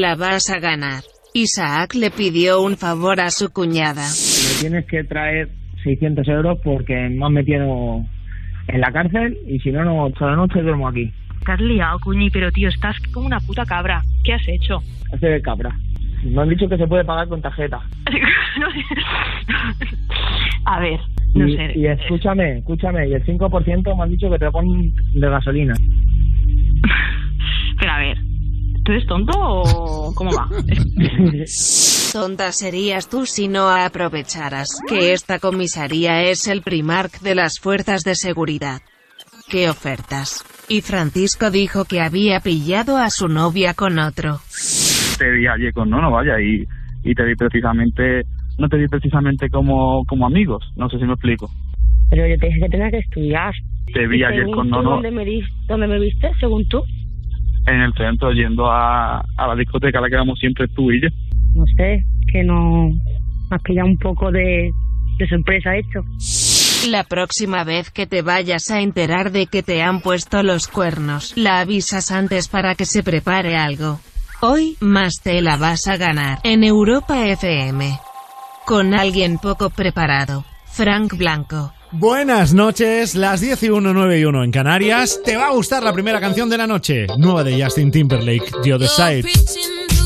La vas a ganar. Isaac le pidió un favor a su cuñada. Me tienes que traer 600 euros porque me han metido en la cárcel y si no, no toda la noche duermo aquí. Has liado, cuñi, pero tío, estás como una puta cabra. ¿Qué has hecho? Hace de cabra. Me han dicho que se puede pagar con tarjeta. A ver, no y, sé. y escúchame, escúchame, y el 5% me han dicho que te ponen de gasolina. ¿tú eres tonto o cómo va? Tonta serías tú si no aprovecharas que esta comisaría es el Primark de las fuerzas de seguridad. ¿Qué ofertas? Y Francisco dijo que había pillado a su novia con otro. te vi ayer con Nono, vaya, y, y te vi precisamente, no te vi precisamente como, como amigos, no sé si me explico. Pero yo te dije que tenía que estudiar. Te vi ¿Y ayer con tú Nono ¿Dónde me, di- dónde me viste, según tú? En el centro yendo a, a la discoteca a la que vamos siempre tú y yo. No sé, que no... Has pillado un poco de, de sorpresa hecho. La próxima vez que te vayas a enterar de que te han puesto los cuernos, la avisas antes para que se prepare algo. Hoy, más te la vas a ganar en Europa FM. Con alguien poco preparado. Frank Blanco. Buenas noches, las 10 y 1, 9 y 1 en Canarias. ¿Te va a gustar la primera canción de la noche? Nueva de Justin Timberlake, The Other Side.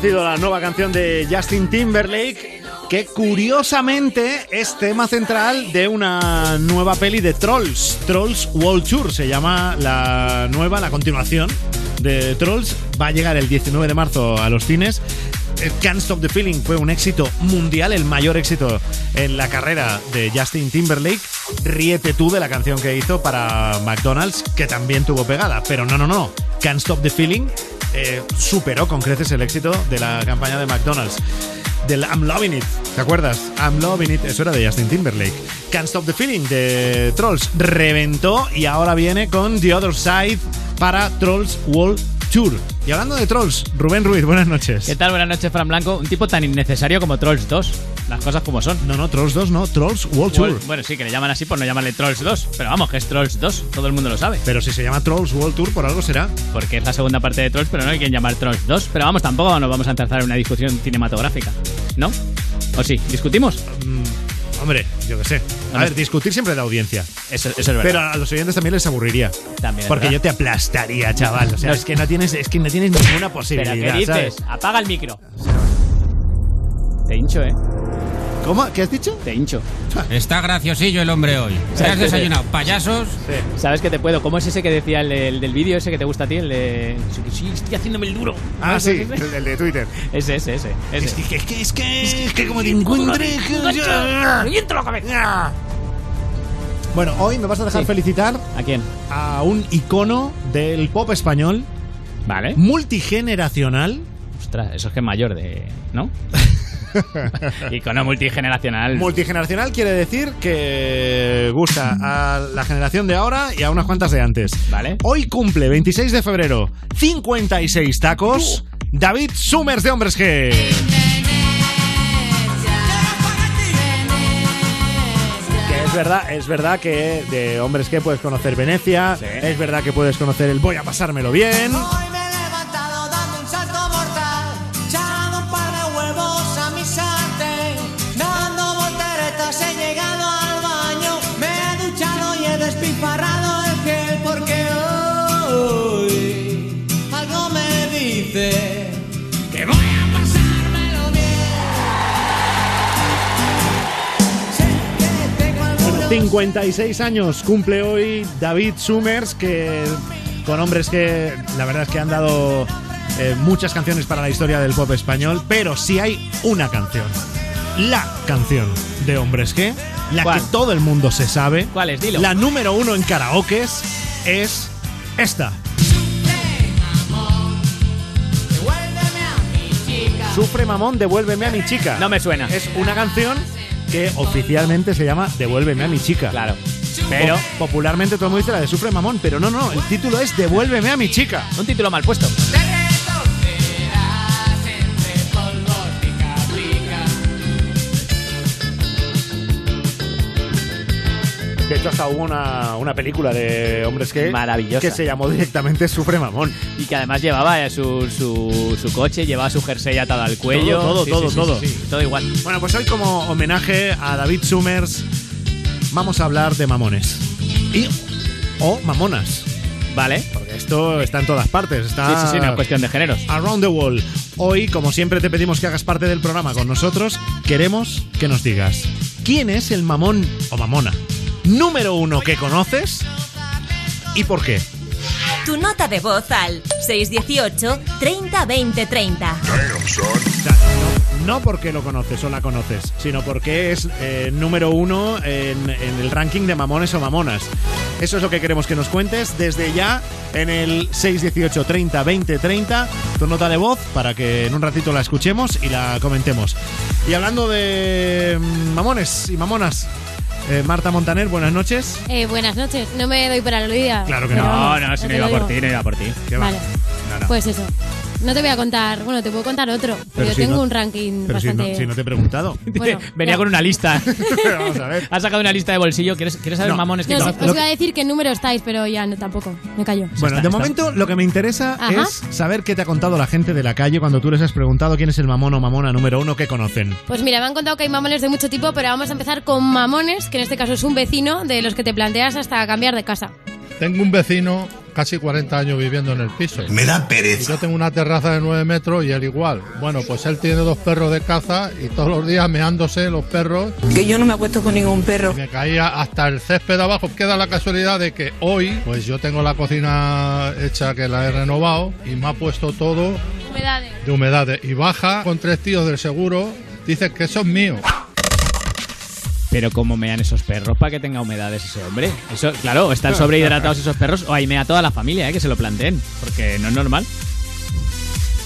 Conocido la nueva canción de Justin Timberlake, que curiosamente es tema central de una nueva peli de Trolls, Trolls World Tour, se llama la nueva, la continuación de Trolls, va a llegar el 19 de marzo a los cines. Can't Stop the Feeling fue un éxito mundial, el mayor éxito en la carrera de Justin Timberlake. Ríete tú de la canción que hizo para McDonald's, que también tuvo pegada, pero no, no, no. Can't Stop the Feeling eh, superó con creces el éxito de la campaña de McDonald's. del I'm Loving It. ¿Te acuerdas? I'm Loving It, eso era de Justin Timberlake. Can't Stop the Feeling de Trolls reventó y ahora viene con The Other Side para Trolls World Tour. Y hablando de Trolls, Rubén Ruiz, buenas noches. ¿Qué tal? Buenas noches, Fran Blanco. Un tipo tan innecesario como Trolls 2. Las cosas como son. No, no, Trolls 2 no, Trolls World Tour. Bueno, bueno, sí, que le llaman así por no llamarle Trolls 2. Pero vamos, que es Trolls 2. Todo el mundo lo sabe. Pero si se llama Trolls World Tour, por algo será. Porque es la segunda parte de Trolls, pero no hay quien llamar Trolls 2. Pero vamos, tampoco nos vamos a empezar en una discusión cinematográfica. ¿No? ¿O sí? ¿Discutimos? Mm, hombre, yo qué sé. A ver, discutir siempre da audiencia. Eso, eso es verdad. Pero a los oyentes también les aburriría. También Porque verdad. yo te aplastaría, chaval. O sea, No, es que no tienes, es que no tienes ninguna ¿Pero posibilidad. qué dices? ¿sabes? Apaga el micro. Te hincho, ¿eh? ¿Cómo? ¿Qué has dicho? Te hincho. Está graciosillo el hombre hoy. ¿Te has desayunado? ¿Payasos? ¿Sabes que te puedo? ¿Cómo es ese que decía el, del- del vídeo ese que te gusta a ti? El de... Sí, estoy haciéndome el duro. Ah, ¿No? sí, el, el de Twitter. Ese, ese, ese. ese. Es que, es que, es que, es que como te encuentre... ¡Reviento la cabeza! Bueno, hoy me vas a dejar Sí. felicitar ¿A quién? a un icono del pop español Vale. multigeneracional. Ostras, eso es que es mayor de... ¿No? Icono multigeneracional. Multigeneracional quiere decir que gusta a la generación de ahora y a unas cuantas de antes. Vale. Hoy cumple, 26 de febrero, 56 tacos, David Summers de Hombres G. Que es verdad, es verdad que de Hombres G puedes conocer Venecia, Sí. es verdad que puedes conocer el Voy a pasármelo bien. 56 años cumple hoy David Summers, que con hombres que la verdad es que han dado eh, muchas canciones para la historia del pop español, pero si hay una canción, la canción de hombres que, la ¿Cuál? que todo el mundo se sabe, ¿Cuál es? Dilo. la número uno en karaokes, es esta. Sufre mamón, devuélveme a mi chica. No me suena. Es una canción que oficialmente se llama Devuélveme a mi chica. Claro. Pero... Po- popularmente todo el mundo dice la de Sufre Mamón, pero no, no, el título es Devuélveme a mi chica. Un título mal puesto. De hecho, hasta hubo una, una película de hombres que, Maravillosa. que se llamó directamente Sufre Mamón. Y que además llevaba eh, su, su, su coche, llevaba su jersey atado al cuello. Todo, todo, Sí, todo, sí, todo. sí, sí, todo igual. Bueno, pues hoy como homenaje a David Summers vamos a hablar de mamones. Y o mamonas. Vale. Porque esto está en todas partes. Está Sí, sí, sí, no es cuestión de géneros. Around the Wall. Hoy, como siempre, te pedimos que hagas parte del programa con nosotros. Queremos que nos digas quién es el mamón o mamona número uno que conoces y por qué. Tu nota de voz al 618 30 20 30. O sea, no, no porque lo conoces o la conoces, sino porque es eh, número uno en, en el ranking de mamones o mamonas. Eso es lo que queremos que nos cuentes desde ya en el 618 30 20 30, tu nota de voz para que en un ratito la escuchemos y la comentemos. Y hablando de mm, mamones y mamonas, eh, Marta Montaner, buenas noches. Eh, buenas noches. No me doy por aludida. Claro que no. No, no, si no iba por ti, no iba por ti. ¿Qué va? Vale. No, no. Pues eso. No te voy a contar. Bueno, te puedo contar otro. Pero, yo si tengo no- un ranking Pero si bastante. no, si no te he preguntado. Bueno, Venía ya. con una lista. Vamos a ver. Has sacado una lista de bolsillo. ¿Quieres, quieres saber No. mamones que No, os, os iba a decir qué número estáis, pero ya no, tampoco. Me callo. Bueno, está, de está. momento lo que me interesa Ajá. es saber qué te ha contado la gente de la calle cuando tú les has preguntado quién es el mamón o mamona número uno que conocen. Pues mira, me han contado que hay mamones de mucho tipo, pero vamos a empezar con mamones, que en este caso es un vecino de los que te planteas hasta cambiar de casa. Tengo un vecino casi 40 años viviendo en el piso. Me da Y pereza. yo tengo una terraza de 9 metros y él igual. Bueno, pues él tiene dos perros de caza y todos los días meándose los perros. Que yo no me acuesto con ningún perro. Me caía hasta el césped abajo. Queda la casualidad de que hoy, pues yo tengo la cocina hecha que la he renovado y me ha puesto todo Humedades. de humedades. Y baja con tres tíos del seguro. Dice que eso es mío. Pero cómo mean esos perros para que tenga humedades ese hombre. Eso, claro, están sobrehidratados esos perros o ahí mea toda la familia, ¿eh? que se lo planteen. Porque no es normal.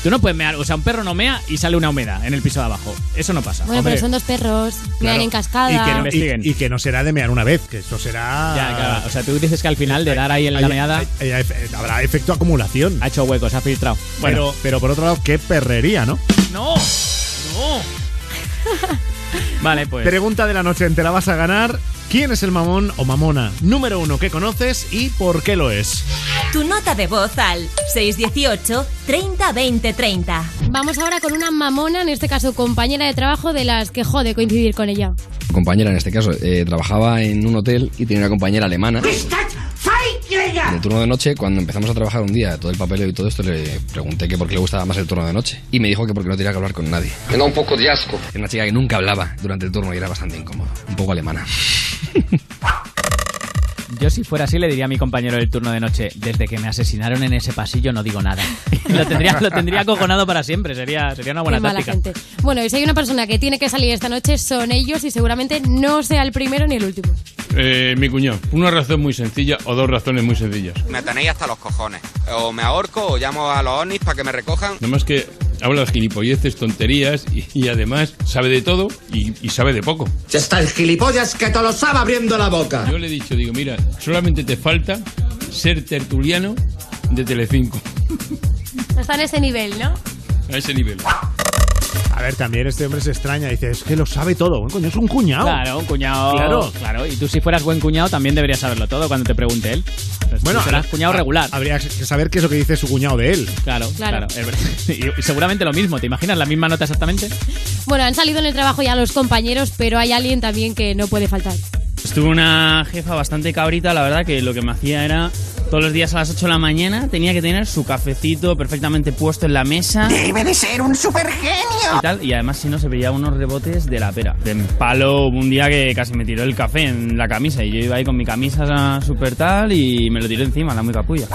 Tú no puedes mear, o sea, un perro no mea y sale una humedad en el piso de abajo. Eso no pasa. Bueno, pero son dos perros, mean en cascada. Y que, no, investiguen. y- y que no será de mear una vez, que eso será. Ya, claro. O sea, tú dices que al final de dar ahí en la Hay- meada hay- hay- habrá efecto acumulación. ha hecho huecos, ha filtrado. Bueno, Pero, pero por otro lado, qué perrería, ¿no? no, no. vale, pues. Pregunta de la noche, ¿te la vas a ganar? ¿Quién es el mamón o mamona número uno que conoces y por qué lo es? Tu nota de voz al 618 30 20 30. Vamos ahora con una mamona, en este caso compañera de trabajo, de las que jode coincidir con ella. compañera en este caso eh, trabajaba en un hotel y tenía una compañera alemana. En el turno de noche, cuando empezamos a trabajar un día, todo el papeleo y todo esto, le pregunté que por qué le gustaba más el turno de noche. Y me dijo que porque no tenía que hablar con nadie. Me da un poco de asco. Era una chica que nunca hablaba durante el turno y era bastante incómodo. Un poco alemana. Yo si fuera así le diría a mi compañero del turno de noche, desde que me asesinaron en ese pasillo no digo nada. lo tendría, lo tendría acojonado para siempre, sería, sería una buena táctica. gente. Bueno, y si hay una persona que tiene que salir esta noche, son ellos y seguramente no sea el primero ni el último. Eh, mi cuñado, una razón muy sencilla o dos razones muy sencillas. Me tenéis hasta los cojones. O me ahorco o llamo a los ovnis para que me recojan. Nada más que habla gilipolleces, tonterías y, y además sabe de todo y, y sabe de poco. Ya está el gilipollas que te lo sabe abriendo la boca. Yo le he dicho, digo, mira, solamente te falta ser tertuliano de Telecinco. Está en ese nivel, ¿no? A ese nivel. A ver, también este hombre se extraña, dice, es que lo sabe todo. Bueno, coño, es un cuñado. Claro, un cuñado. Claro. claro. Y tú si fueras buen cuñado también deberías saberlo todo cuando te pregunte él. Pues Bueno, tú serás cuñado regular. Habría que saber qué es lo que dice su cuñado de él. Claro, Claro. claro. y seguramente lo mismo, ¿te imaginas la misma nota exactamente? Bueno, han salido en el trabajo ya los compañeros, pero hay alguien también que no puede faltar. Estuve una jefa bastante cabrita, la verdad, que lo que me hacía era todos los días a las 8 de la mañana tenía que tener su cafecito perfectamente puesto en la mesa. Debe de ser un supergenio. Y tal, y además si no se veía unos rebotes de la pera. De palo hubo un día que casi me tiró el café en la camisa y yo iba ahí con mi camisa súper tal y me lo tiró encima, la muy capulla.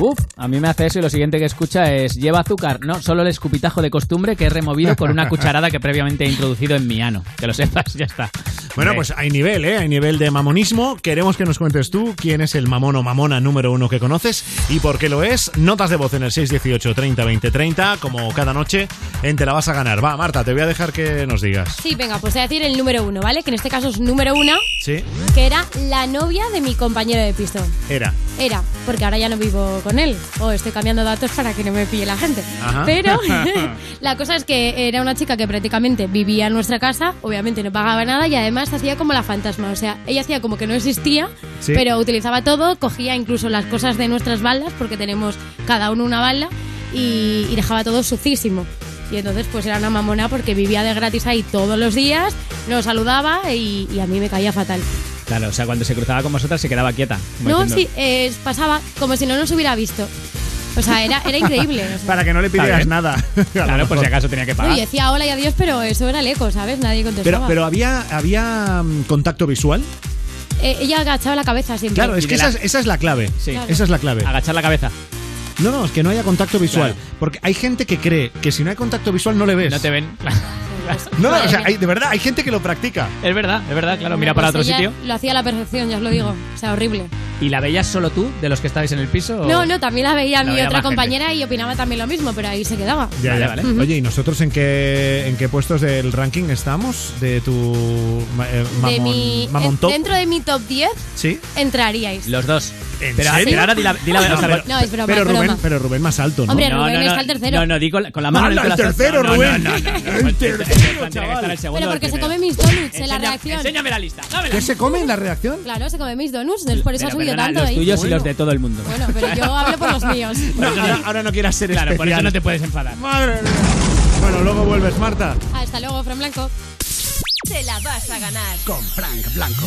Uf, a mí me hace eso y lo siguiente que escucha es lleva azúcar, no, solo el escupitajo de costumbre que he removido con una cucharada que previamente he introducido en mi ano. Que lo sepas, ya está. Bueno, pues hay nivel, ¿eh? Hay nivel de mamonismo. Queremos que nos cuentes tú quién es el mamón o mamona número uno que conoces y por qué lo es. Notas de voz en el 618 30 20 30, como cada noche en Te la vas a ganar. Va, Marta, te voy a dejar que nos digas. Sí, venga, pues voy a decir el número uno, ¿vale? Que en este caso es número uno, Sí, que era la novia de mi compañero de piso. era. Era, porque ahora ya no vivo con él. O estoy cambiando datos para que no me pille la gente. Ajá. Pero la cosa es que era una chica que prácticamente vivía en nuestra casa, obviamente no pagaba nada y además hacía como la fantasma. O sea, ella hacía como que no existía, Sí. pero utilizaba todo, cogía incluso las cosas de nuestras baldas, porque tenemos cada uno una balda, y, y dejaba todo sucísimo. Y entonces pues era una mamona porque vivía de gratis ahí todos los días, nos saludaba y, y a mí me caía fatal. Claro, o sea, cuando se cruzaba con vosotras se quedaba quieta. No, diciendo, sí, eh, pasaba como si no nos hubiera visto. O sea, era, era increíble. o sea. Para que no le pidieras nada. Claro, por si acaso tenía que No, pagar. y decía hola y adiós, pero eso era el eco, ¿sabes? Nadie Pero, contestaba. pero había, había mm, contacto visual. Eh, ella agachaba la cabeza siempre. Claro, es que esa es, esa es la clave. Sí. Claro. Esa es la clave. Agachar la cabeza. No, no, es que no haya contacto visual. Porque hay gente que cree que si no hay contacto visual no le ves. No te ven. No, no, o sea, hay- de verdad, hay gente que lo practica. Es verdad, es verdad, claro. Mira Pues para otro ella sitio. Lo hacía a la perfección, ya os lo digo. O sea, horrible. ¿Y la veías solo tú, de los que estabais en el piso? o- No, no, también la veía Oh. La mi veía otra más compañera y opinaba también lo mismo, pero ahí se quedaba. Ya, Vale, ya. vale. Oye, ¿y nosotros en qué, en qué puestos del ranking estamos? De tu ma- eh, mamón, de mi, mamón en- top. dentro de mi top 10 ¿Sí? entraríais. Los dos. ¿En Pero, serio? pero ahora di la, di la- o sea, No, es broma, pero, es Rubén, broma. pero Rubén más alto, ¿no? Hombre, No, Rubén no, no, está el tercero. No, no, di con la, con la mano en el ¡Hala, el corazón. tercero, No, no, Rubén! no, no, no, no, El no, tercero, Pero porque se come mis donuts en la reacción. Enséñame la lista. dámela. ¿Qué se come en la reacción? Claro, se come mis donuts, por eso ha Pero, subido perdona, tanto los ahí. tuyos y los de todo el mundo. Bueno, pero yo hablo por los míos. Ahora, ahora no quieras ser Claro, por eso no te puedes enfadar. Madre mía. Bueno, luego vuelves, Marta. Hasta luego, Fran Blanco. Te la vas a ganar. Con Frank Blanco.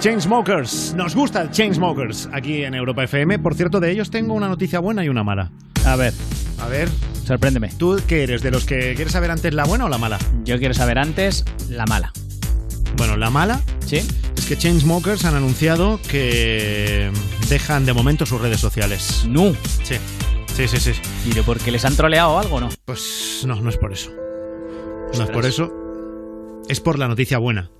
Chainsmokers. Nos gusta el Chainsmokers aquí en Europa FM. Por cierto, de ellos tengo una noticia buena y una mala. A ver. A ver. Sorpréndeme. ¿Tú qué eres? ¿De los que quieres saber antes la buena o la mala? Yo quiero saber antes la mala. Bueno, la mala ¿Sí? es que Chainsmokers han anunciado que dejan de momento sus redes sociales. No. Sí. Sí, sí, sí. ¿Y de porque les han troleado o algo no? Pues no, no es por eso. No es por eso. Es por la noticia buena.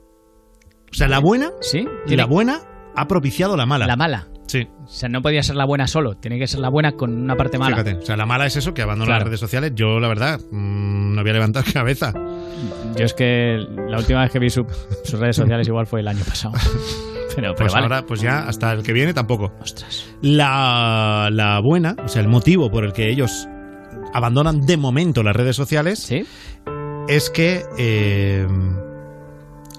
O sea, la buena. ¿Sí? Y la buena ha propiciado la mala. La mala. Sí. O sea, no podía ser la buena solo, tiene que ser la buena con una parte mala. Fíjate, o sea, la mala es eso, que abandona Claro. las redes sociales. Yo, la verdad, mm, no voy a levantar cabeza. Yo es que la última vez que vi su- sus redes sociales igual fue el año pasado. Pero, pero Pues vale. ahora, pues ya hasta el que viene tampoco. Ostras. La, la buena, o sea, el motivo por el que ellos abandonan de momento las redes sociales es que eh,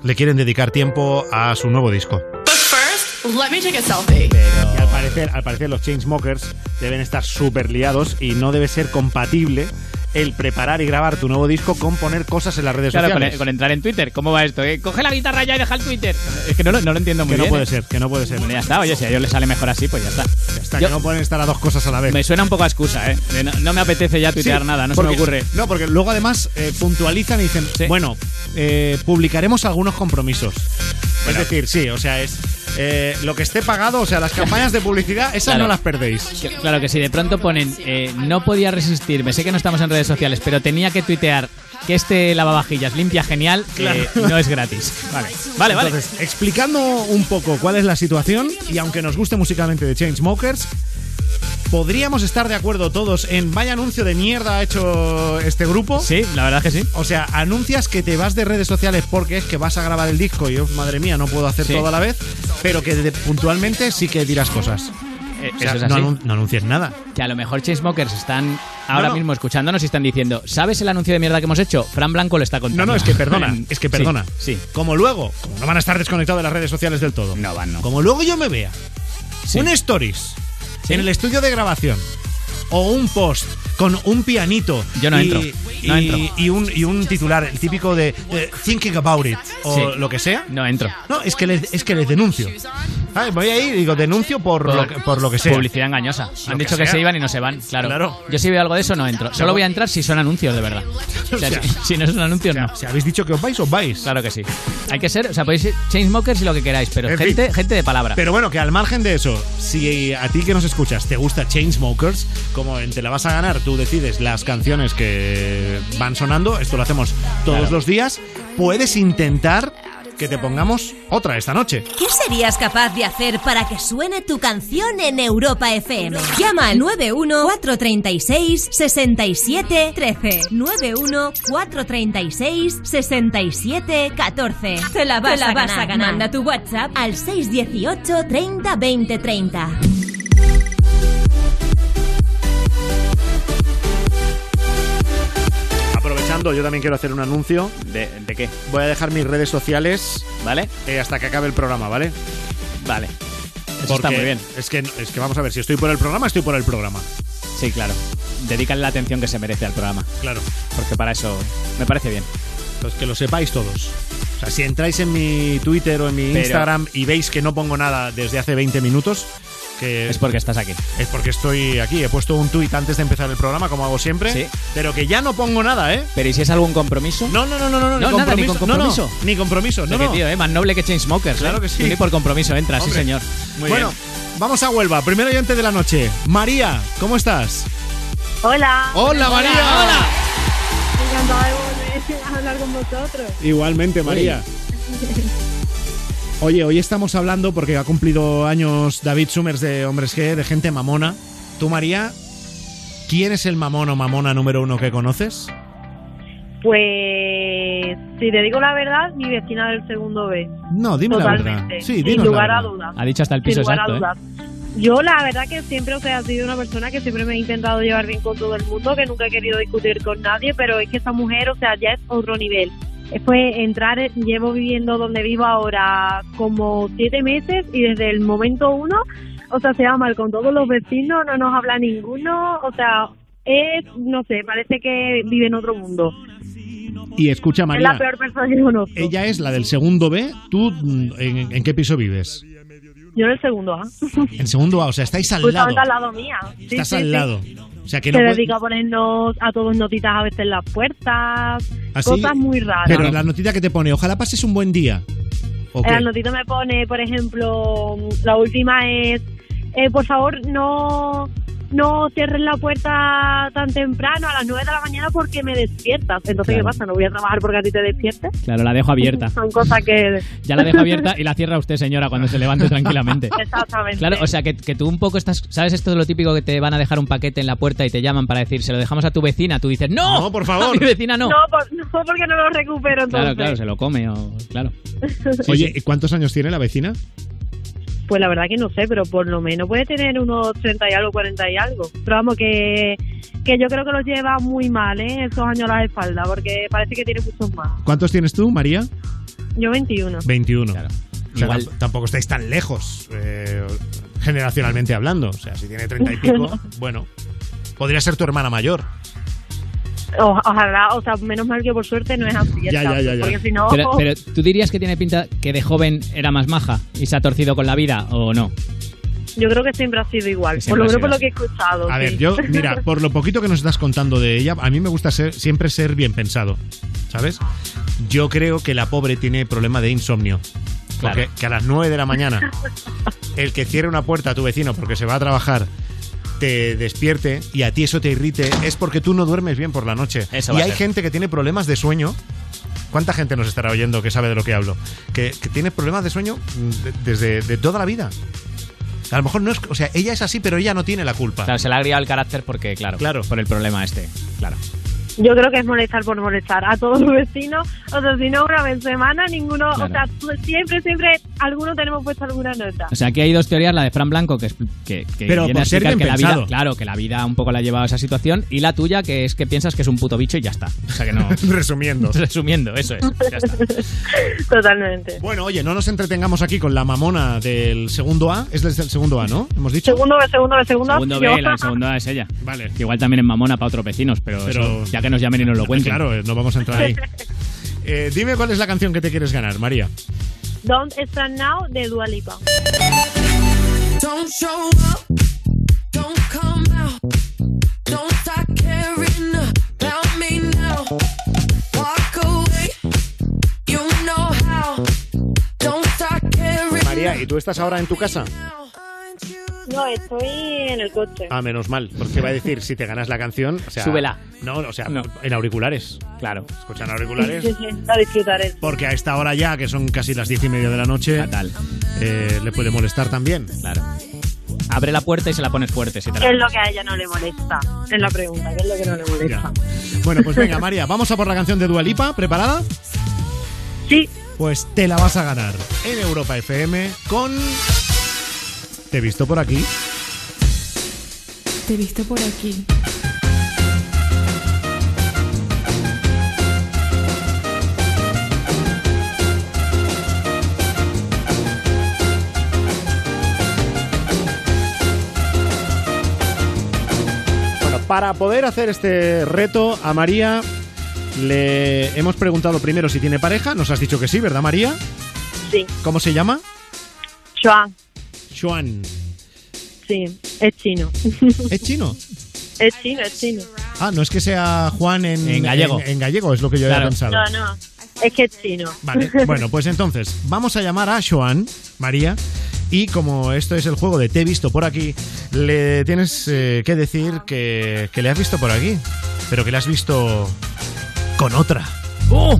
le quieren dedicar tiempo a su nuevo disco. First, let me take a selfie. Y al parecer, al parecer los Chainsmokers deben estar súper liados y no debe ser compatible el preparar y grabar tu nuevo disco con poner cosas en las redes Claro, con, sociales. con entrar en Twitter. ¿Cómo va esto? Eh, Coge la guitarra ya y deja el Twitter. Es que no, lo- no lo entiendo muy que no bien. puede eh. ser, que no puede ser. Bueno, ya está. Oye, si a ellos les sale mejor así, pues ya está. Está, Yo- que no pueden estar a dos cosas a la vez. Me suena un poco a excusa, ¿eh? No, no me apetece ya tuitear Sí, nada, no porque- se me ocurre. No, porque luego además eh, puntualizan y dicen, bueno, eh, publicaremos algunos compromisos. es decir, sí, o sea, es eh, lo que esté pagado, o sea, las campañas de publicidad, esas Claro. no las perdéis. Claro que si de pronto ponen eh, no podía resistirme, sé que no estamos en redes sociales, pero tenía que tuitear que este lavavajillas limpia genial, eh, Claro. no es gratis. Vale, vale, vale. Entonces, explicando un poco cuál es la situación, y aunque nos guste musicalmente de Chainsmokers, ¿podríamos estar de acuerdo todos en vaya anuncio de mierda ha hecho este grupo? Sí, la verdad que sí. O sea, anuncias que te vas de redes sociales porque es que vas a grabar el disco y, oh, madre mía, no puedo hacer Sí. todo a la vez, pero que de- puntualmente sí que dirás cosas. Eh, O sea, eso es no, anun- no anuncies nada. Que a lo mejor Chainsmokers están ahora No, no. mismo escuchándonos y están diciendo, ¿sabes el anuncio de mierda que hemos hecho? Fran Blanco lo está contando. No, no, es que perdona, es que Sí, perdona. Sí. Como luego, como no van a estar desconectados de las redes sociales del todo. No van, no. Como luego yo me vea un stories en el estudio de grabación o un post con un pianito. Yo no y, entro, no y- entro. Y un, y un titular, el típico de eh, Thinking About It o Sí. lo que sea. No entro. No, es que les, es que les denuncio. Voy ahí y digo, denuncio por, lo, que, por lo que sea. Publicidad engañosa. Han dicho que, sea. se iban y no se van, claro. Claro. Yo si veo algo de eso no entro. Solo voy a entrar si son anuncios de verdad. O sea, O sea, si, si no son anuncios, no. Si habéis dicho que os vais, os vais. Claro que sí. Hay que ser, o sea, podéis ser chainsmokers y lo que queráis, pero En gente, fin. gente de palabra. Pero bueno, que al margen de eso, si a ti que nos escuchas te gusta Chainsmokers, como en Te la vas a ganar, tú decides las canciones que van sonando, esto lo hacemos todos Claro. los días, puedes intentar que te pongamos otra esta noche. ¿Qué serías capaz de hacer para que suene tu canción en Europa FM? Llama al 91 436 67 13. 91 436 67 14. Te la vas, a, ganar. Manda tu WhatsApp al 618 30 20 30. Yo también quiero hacer un anuncio. ¿De, de qué? Voy a dejar mis redes sociales ¿Vale? eh, hasta que acabe el programa, ¿vale? Vale. Eso está muy bien. Es que, es que vamos a ver, si estoy por el programa, estoy por el programa. Sí, claro. Dedícale la atención que se merece al programa. Claro. Porque para eso me parece bien. Pues que lo sepáis todos. O sea, si entráis en mi Twitter o en mi Pero- Instagram y veis que no pongo nada desde hace 20 minutos, que Es porque estás aquí. es porque estoy aquí. He puesto un tuit antes de empezar el programa, como hago siempre, Sí. pero que ya no pongo nada, ¿eh? Pero ¿y si es algún compromiso? No, no, no, no, no, ni No, nada, ni con compromiso. No, no, ni compromiso, no, que, no. tío, ¿eh? Más noble que Chainsmokers. Claro ¿eh? que sí. Tú Ni por compromiso entras, Hombre. sí, señor. Muy bueno, bien. vamos a Huelva. Primer oyente de la noche. María, ¿cómo estás? Hola. Hola, María. Hola. Encantada de volver a hablar con vosotros. Igualmente, María. Oye, hoy estamos hablando porque ha cumplido años David Summers de Hombres G, de gente mamona. Tú, María, ¿quién es el mamón o mamona número uno que conoces? Pues, si te digo la verdad, mi vecina del segundo B. No, dime la Totalmente. verdad. Sí, Sin la lugar a verdad. dudas. Ha dicho hasta el Sin piso lugar a ¿eh? dudas. Yo la verdad que siempre o sea, he sido una persona que siempre me he intentado llevar bien con todo el mundo, que nunca he querido discutir con nadie, pero es que esa mujer, o sea, ya es otro nivel. Fue entrar, llevo viviendo donde vivo ahora como siete meses y desde el momento uno, o sea, se va mal con todos los vecinos, no nos habla ninguno, o sea, es, no sé, parece que vive en otro mundo. Y escucha, Es María, la peor persona que conozco. ella es la del segundo B. ¿Tú en, en qué piso vives? Yo en el segundo A. En segundo A, o sea, estáis al lado. Justamente al lado mía. Sí, Estás sí, al sí. lado. O sea, que se no puede- dedica a ponernos a todos notitas a veces en las puertas, Así, cosas muy raras. Pero la notita que te pone, ojalá pases un buen día. ¿O En qué? la notita me pone, por ejemplo, la última es, eh, por favor, no no cierres la puerta tan temprano a las 9 de la mañana porque me despiertas. Entonces, Claro. ¿qué pasa? ¿No voy a trabajar porque a ti te despiertes? Claro, la dejo abierta. Son cosas que... Ya la dejo abierta y la cierra usted, señora, cuando se levante tranquilamente. Exactamente. Claro, o sea, que, que tú un poco estás... ¿Sabes esto de lo típico que te van a dejar un paquete en la puerta y te llaman para decir, se lo dejamos a tu vecina? Tú dices, ¡no! No, por favor. A mi vecina no. No, por- no, porque no lo recupero entonces. claro, claro, se lo come o... Claro. Oye, ¿y ¿cuántos años tiene la vecina? Pues la verdad que no sé, pero por lo menos puede tener unos 30 y algo, 40 y algo. Pero vamos, que, que yo creo que los lleva muy mal, ¿eh? Esos años a la espalda, porque parece que tiene muchos más. ¿Cuántos tienes tú, María? Yo 21. 21. O sea, Igual- tampoco estáis tan lejos, eh, generacionalmente hablando. O sea, si tiene 30 y pico, bueno, podría ser tu hermana mayor. O- ojalá, o sea, menos mal que por suerte no es así. Ya, ya, ya, ya. Porque si no... Pero, pero tú dirías que tiene pinta que de joven era más maja y se ha torcido con la vida o no. Yo creo que siempre ha sido igual. Por lo menos por lo que he escuchado. A sí. ver, yo, mira, por lo poquito que nos estás contando de ella, a mí me gusta ser, siempre ser bien pensado, ¿sabes? Yo creo que la pobre tiene problema de insomnio. Porque que a las 9 de la mañana el que cierre una puerta a tu vecino porque se va a trabajar te despierte y a ti eso te irrite es porque tú no duermes bien por la noche. Eso y hay ser. gente que tiene problemas de sueño. ¿Cuánta gente nos estará oyendo que sabe de lo que hablo? Que, que tiene problemas de sueño mm, de- desde de toda la vida. A lo mejor no es, o sea, ella es así, pero ella no tiene la culpa. Claro, se le ha agriado el carácter porque, claro, Claro. por el problema este. Claro. Yo creo que es molestar por molestar a todos los vecinos. O sea, si no una vez en semana, ninguno. O sea, tú- siempre, siempre, algunos tenemos puesto alguna nota. O sea, aquí hay dos teorías, la de Fran Blanco, que, es- que, que Pero viene a explicar que la vida, claro, que la vida un poco la ha llevado a esa situación, y la tuya, que es que piensas que es un puto bicho y ya está. O sea que no. Resumiendo. Resumiendo, eso es. Ya está. Totalmente. Bueno, oye, no nos entretengamos aquí con la mamona del segundo A. Es del segundo A, ¿no? Hemos dicho. Segundo B, segundo B, segundo Segundo yo. B, la segunda es ella. Vale. Que igual también es mamona para otros vecinos, pero, Pero- eso, ya que nos llamen y nos lo cuenten. Claro, eh, no vamos a entrar ahí. Eh, dime cuál es la canción que te quieres ganar, María. Don't Stand Now de Dua Lipa. Don't show up, don't come out, don't start caring about me now. Walk away, you know how. Don't start caring. María, ¿y tú estás ahora en tu casa? No, estoy en el coche. Ah, menos mal, porque va a decir, si te ganas la canción, o sea, Súbela. No, o sea, en auriculares. Claro. Escuchan auriculares. Sí, sí, a disfrutar eso. Porque a esta hora ya, que son casi las diez y media de la noche, eh, le puede molestar también. Claro. Abre la puerta y se la pones fuerte. Si te la- ¿Qué es lo que a ella no le molesta? Es la pregunta, ¿qué es lo que no le molesta? Bueno, pues venga, María, vamos a por la canción de Dualipa. ¿Preparada? Sí. Pues te la vas a ganar en Europa FM con. Te he visto por aquí. Te he visto por aquí. Bueno, para poder hacer este reto a María le hemos preguntado primero si tiene pareja. Nos has dicho que sí, ¿verdad, María? Sí. ¿Cómo se llama? Joan, Xuan. sí, es chino. ¿Es chino? Es chino, es chino. Ah, no es que sea Juan en, En gallego. En, en gallego, es lo que yo Claro. había pensado. No, no, es que es chino. Vale, bueno, pues entonces vamos a llamar a Joan, María, y como esto es el juego de Te he visto por aquí, le tienes eh, que decir que, que le has visto por aquí, pero que le has visto con otra. ¡Oh!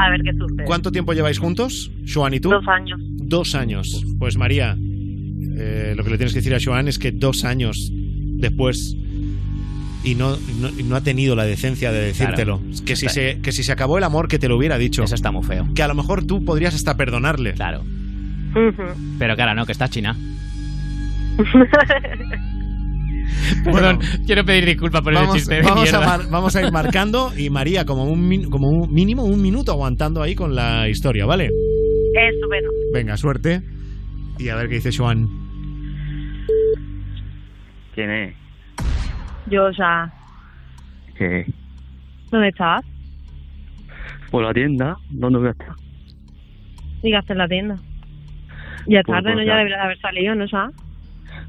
A ver qué sucede. ¿Cuánto tiempo lleváis juntos, Joan y tú? Dos años. Dos años. Pues María, eh, lo que le tienes que decir a Joan es que dos años después y no, no, y no ha tenido la decencia de decírtelo. Claro. Que, si se, que si se acabó el amor, que te lo hubiera dicho. Eso está muy feo. Que a lo mejor tú podrías hasta perdonarle. Claro. Pero claro, no, que está china. Bueno, Perdón, quiero pedir disculpas por vamos, el chiste de vamos a mierda. mar- vamos a ir marcando y María como un, como un mínimo un minuto aguantando ahí con la historia, ¿vale? Estupendo. Venga, suerte. Y a ver qué dice Joan. ¿Quién es? Yo ya. ¿Qué? ¿Dónde estás? Por la tienda. ¿Dónde voy a estar? Digas en la tienda. Ya es Pues, tarde, ¿no? pues, Ya ya. debería de haber salido, ¿no? Ya.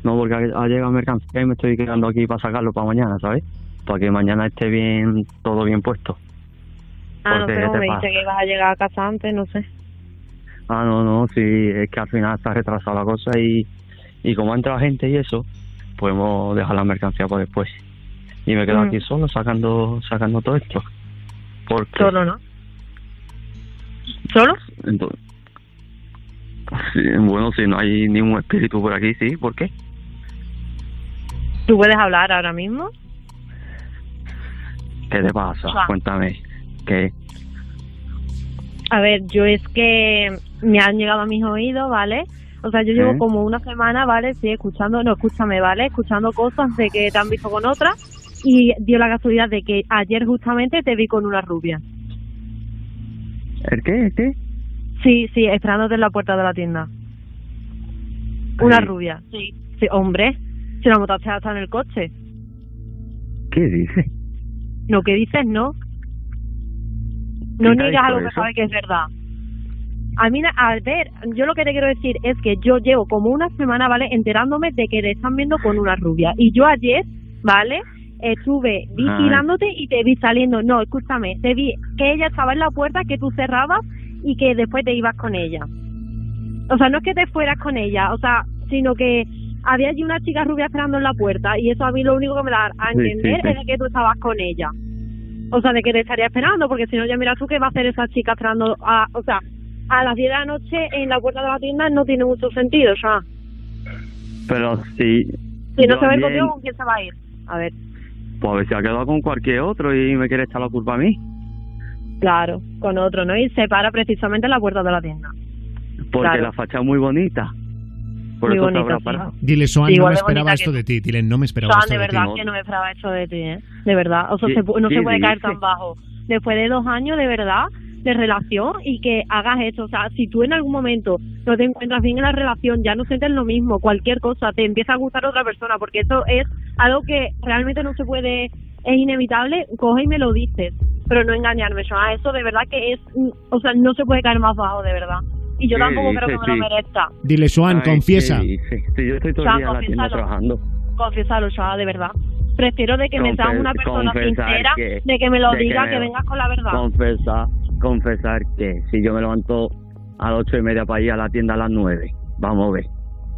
No, porque ha, llegado mercancía y me estoy quedando aquí para sacarlo para mañana, ¿sabes? Para que mañana esté bien, todo bien puesto. Ah, no sé ¿qué cómo te me dice que ibas a llegar a casa antes, no sé. Ah, no, no, sí, es que al final está retrasada la cosa y, y como ha entrado gente y eso, podemos dejar la mercancía para después. Y me quedo Mm. aquí solo sacando sacando todo esto. Porque, Solo, ¿no? ¿Solo? Entonces, sí, bueno, si no hay ningún espíritu por aquí, sí, ¿por qué? ¿Tú puedes hablar ahora mismo? ¿Qué te pasa? Ah. Cuéntame. ¿Qué? A ver, yo es que me han llegado a mis oídos, ¿vale? O sea, yo llevo ¿Eh? como una semana, ¿vale? Sí, escuchando, no, escúchame, ¿vale? Escuchando cosas de que te han visto con otra y dio la casualidad de que ayer justamente te vi con una rubia. ¿El qué? ¿El qué? Sí, sí, esperándote en la puerta de la tienda. Una rubia. Sí. Sí, hombre, si la montaste hasta en el coche. ¿Qué dices? No, ¿qué dices? No. No ¿Quién te ha niegas algo que sabes que es verdad. A mí, a ver, yo lo que te quiero decir es que yo llevo como una semana, ¿vale? Enterándome de que te están viendo con una rubia. Y yo ayer, ¿vale? Estuve vigilándote y te vi saliendo. No, escúchame, te vi que ella estaba en la puerta, que tú cerrabas y que después te ibas con ella. O sea, no es que te fueras con ella, o sea, sino que había allí una chica rubia esperando en la puerta y eso a mí lo único que me da a Sí, sí, entender sí. es de que tú estabas con ella. O sea, de que te estaría esperando, porque si no, ya mira tú qué va a hacer esa chica esperando, a, o sea, a las 10 de la noche en la puerta de la tienda no tiene mucho sentido, o sea, Pero sí. si no se va a ir también, contigo, ¿con quién se va a ir? A ver, Pues a ver si ha quedado con cualquier otro y me quiere echar la culpa a mí. claro, con otro, ¿no? Y se para precisamente en la puerta de la tienda. Porque Claro. la facha es muy bonita. Por Muy eso bonita, se habrá sí. parado. Dile, Soan, no me de esperaba esto que de ti. Dile, no me esperaba Joan, esto de de, verdad ti. que no me esperaba esto de ti, ¿eh? De verdad. O sea, ¿Qué- se pu- no se puede caer tan bajo. Después de dos años, de verdad, de relación y que hagas esto. O sea, si tú en algún momento no te encuentras bien en la relación, ya no sientes lo mismo, cualquier cosa, te empieza a gustar otra persona, porque eso es algo que realmente no se puede, es inevitable, coge y me lo dices. Pero no engañarme, Joan. Eso de verdad que es, o sea, no se puede caer más bajo, de verdad. Y yo ¿Qué tampoco creo que me lo Sí. merezca. Dile, Soan, Ay, confiesa. ¿qué dices? Si yo estoy todo el Joan, día en la tienda confiésalo. trabajando. Confiésalo, Joan, de verdad. Prefiero de que me seas una persona sincera, que- de que me lo de que digas, me- que vengas con la verdad. Confesar, confesar que si yo me levanto a las ocho y media para ir a la tienda a las nueve, vamos a ver.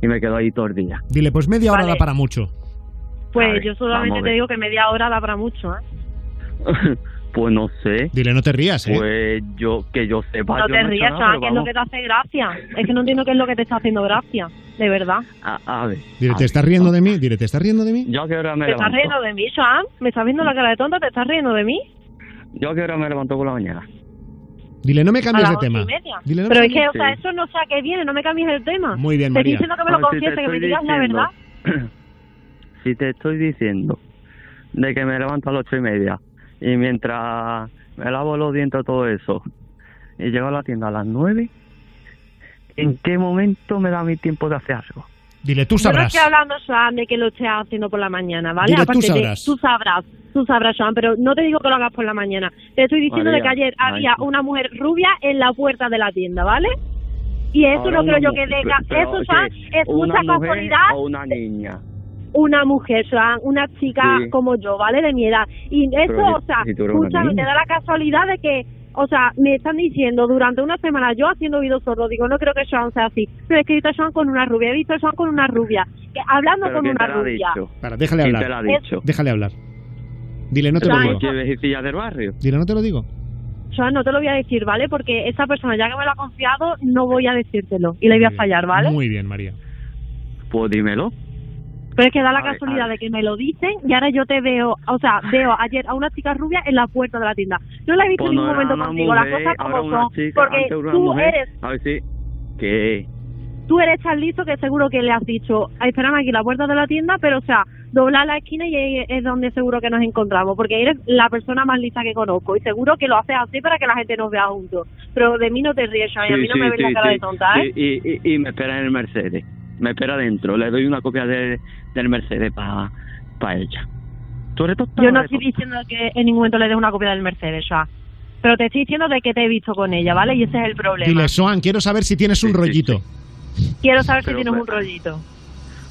Y me quedo ahí todo el día. Dile, pues media hora Vale. da para mucho. Pues ver, yo solamente te digo que media hora da para mucho, ¿eh? pues no sé. Dile, no te rías, ¿eh? Pues yo, que yo sepa. no yo te rías, nada, que es lo que te hace gracia. Es que no entiendo qué es lo que te está haciendo gracia, de verdad. A, a ver. Dile, a ¿te ver. estás riendo de mí? Dile, ¿te estás riendo de mí? Yo a qué hora me ¿Te estás levanto. riendo de mí, Joan? ¿Me estás viendo la cara de tonta? ¿Te estás riendo de mí? Yo a qué hora me levanto por la mañana. Dile, no me cambies de tema. Dile, no Pero es que, o sea, eso no sé a qué viene, no me cambies el tema. Muy bien, Te estoy María. diciendo que me lo confieses, que me digas la verdad. si te estoy diciendo de que me levanto a las ocho y media y mientras me lavo los dientes todo eso y llego a la tienda a las nueve, ¿en qué momento me da mi tiempo de hacer algo? Dile, tú Yo no sabrás. estoy hablando, Joan, de que lo estés haciendo por la mañana, ¿vale? Dile, tú Aparte de- sabrás. tú sabrás, tú sabrás, Joan, pero no te digo que lo hagas por la mañana. Te estoy diciendo María, de que ayer había una mujer rubia en la puerta de la tienda, ¿vale? Y eso Ahora no creo yo que diga, eso. Joan, es ¿Una mucha mujer casualidad. o una niña? Una mujer, Joan, una chica Sí. como yo, ¿vale? De mi edad. Y eso, si- o sea, si escúchame, te da la casualidad de que, o sea, me están diciendo durante una semana yo haciendo oídos sordos, digo, no creo que Joan sea así. Pero he visto a Joan con una rubia, he visto a Joan con una rubia, que, hablando ¿Pero con quién una rubia. dicho? Para, déjale ¿Quién hablar. te lo ha dicho? Déjale hablar. Dile, no te lo digo. ¿Cualquier del barrio? Dile, no te lo digo. Joan, no te lo voy a decir, ¿vale? Porque esa persona, ya que me lo ha confiado, no voy a decírtelo. Y le voy a fallar, ¿vale? Muy bien, María. Pues dímelo. Pero es que da la casualidad de que me lo dicen y ahora yo te veo, o sea, veo ayer a una chica rubia en la puerta de la tienda. No la he visto Pues en ningún momento contigo, mujer, las cosas como son. chica, porque tú mujer. eres, A ver si... ¿Qué? Tú eres tan listo que seguro que le has dicho, "Ay, espérame aquí la puerta de la tienda, pero o sea, dobla la esquina y ahí es donde seguro que nos encontramos, porque eres la persona más lista que conozco y seguro que lo haces así para que la gente nos vea juntos. Pero de mí no te ríes, a mí no Sí, me sí, ves la sí, cara sí. de tonta, ¿eh? Sí, y, y, y me espera en el Mercedes. Me espera dentro. Le doy una copia de, del Mercedes para pa ella. ¿Tú eres tonta Yo no estoy diciendo que en ningún momento le des una copia del Mercedes, Joan. Pero te estoy diciendo de que te he visto con ella, ¿vale? Y ese es el problema. Dile, Soan, quiero saber si tienes un rollito. Quiero saber Pero, si tienes pero- un rollito.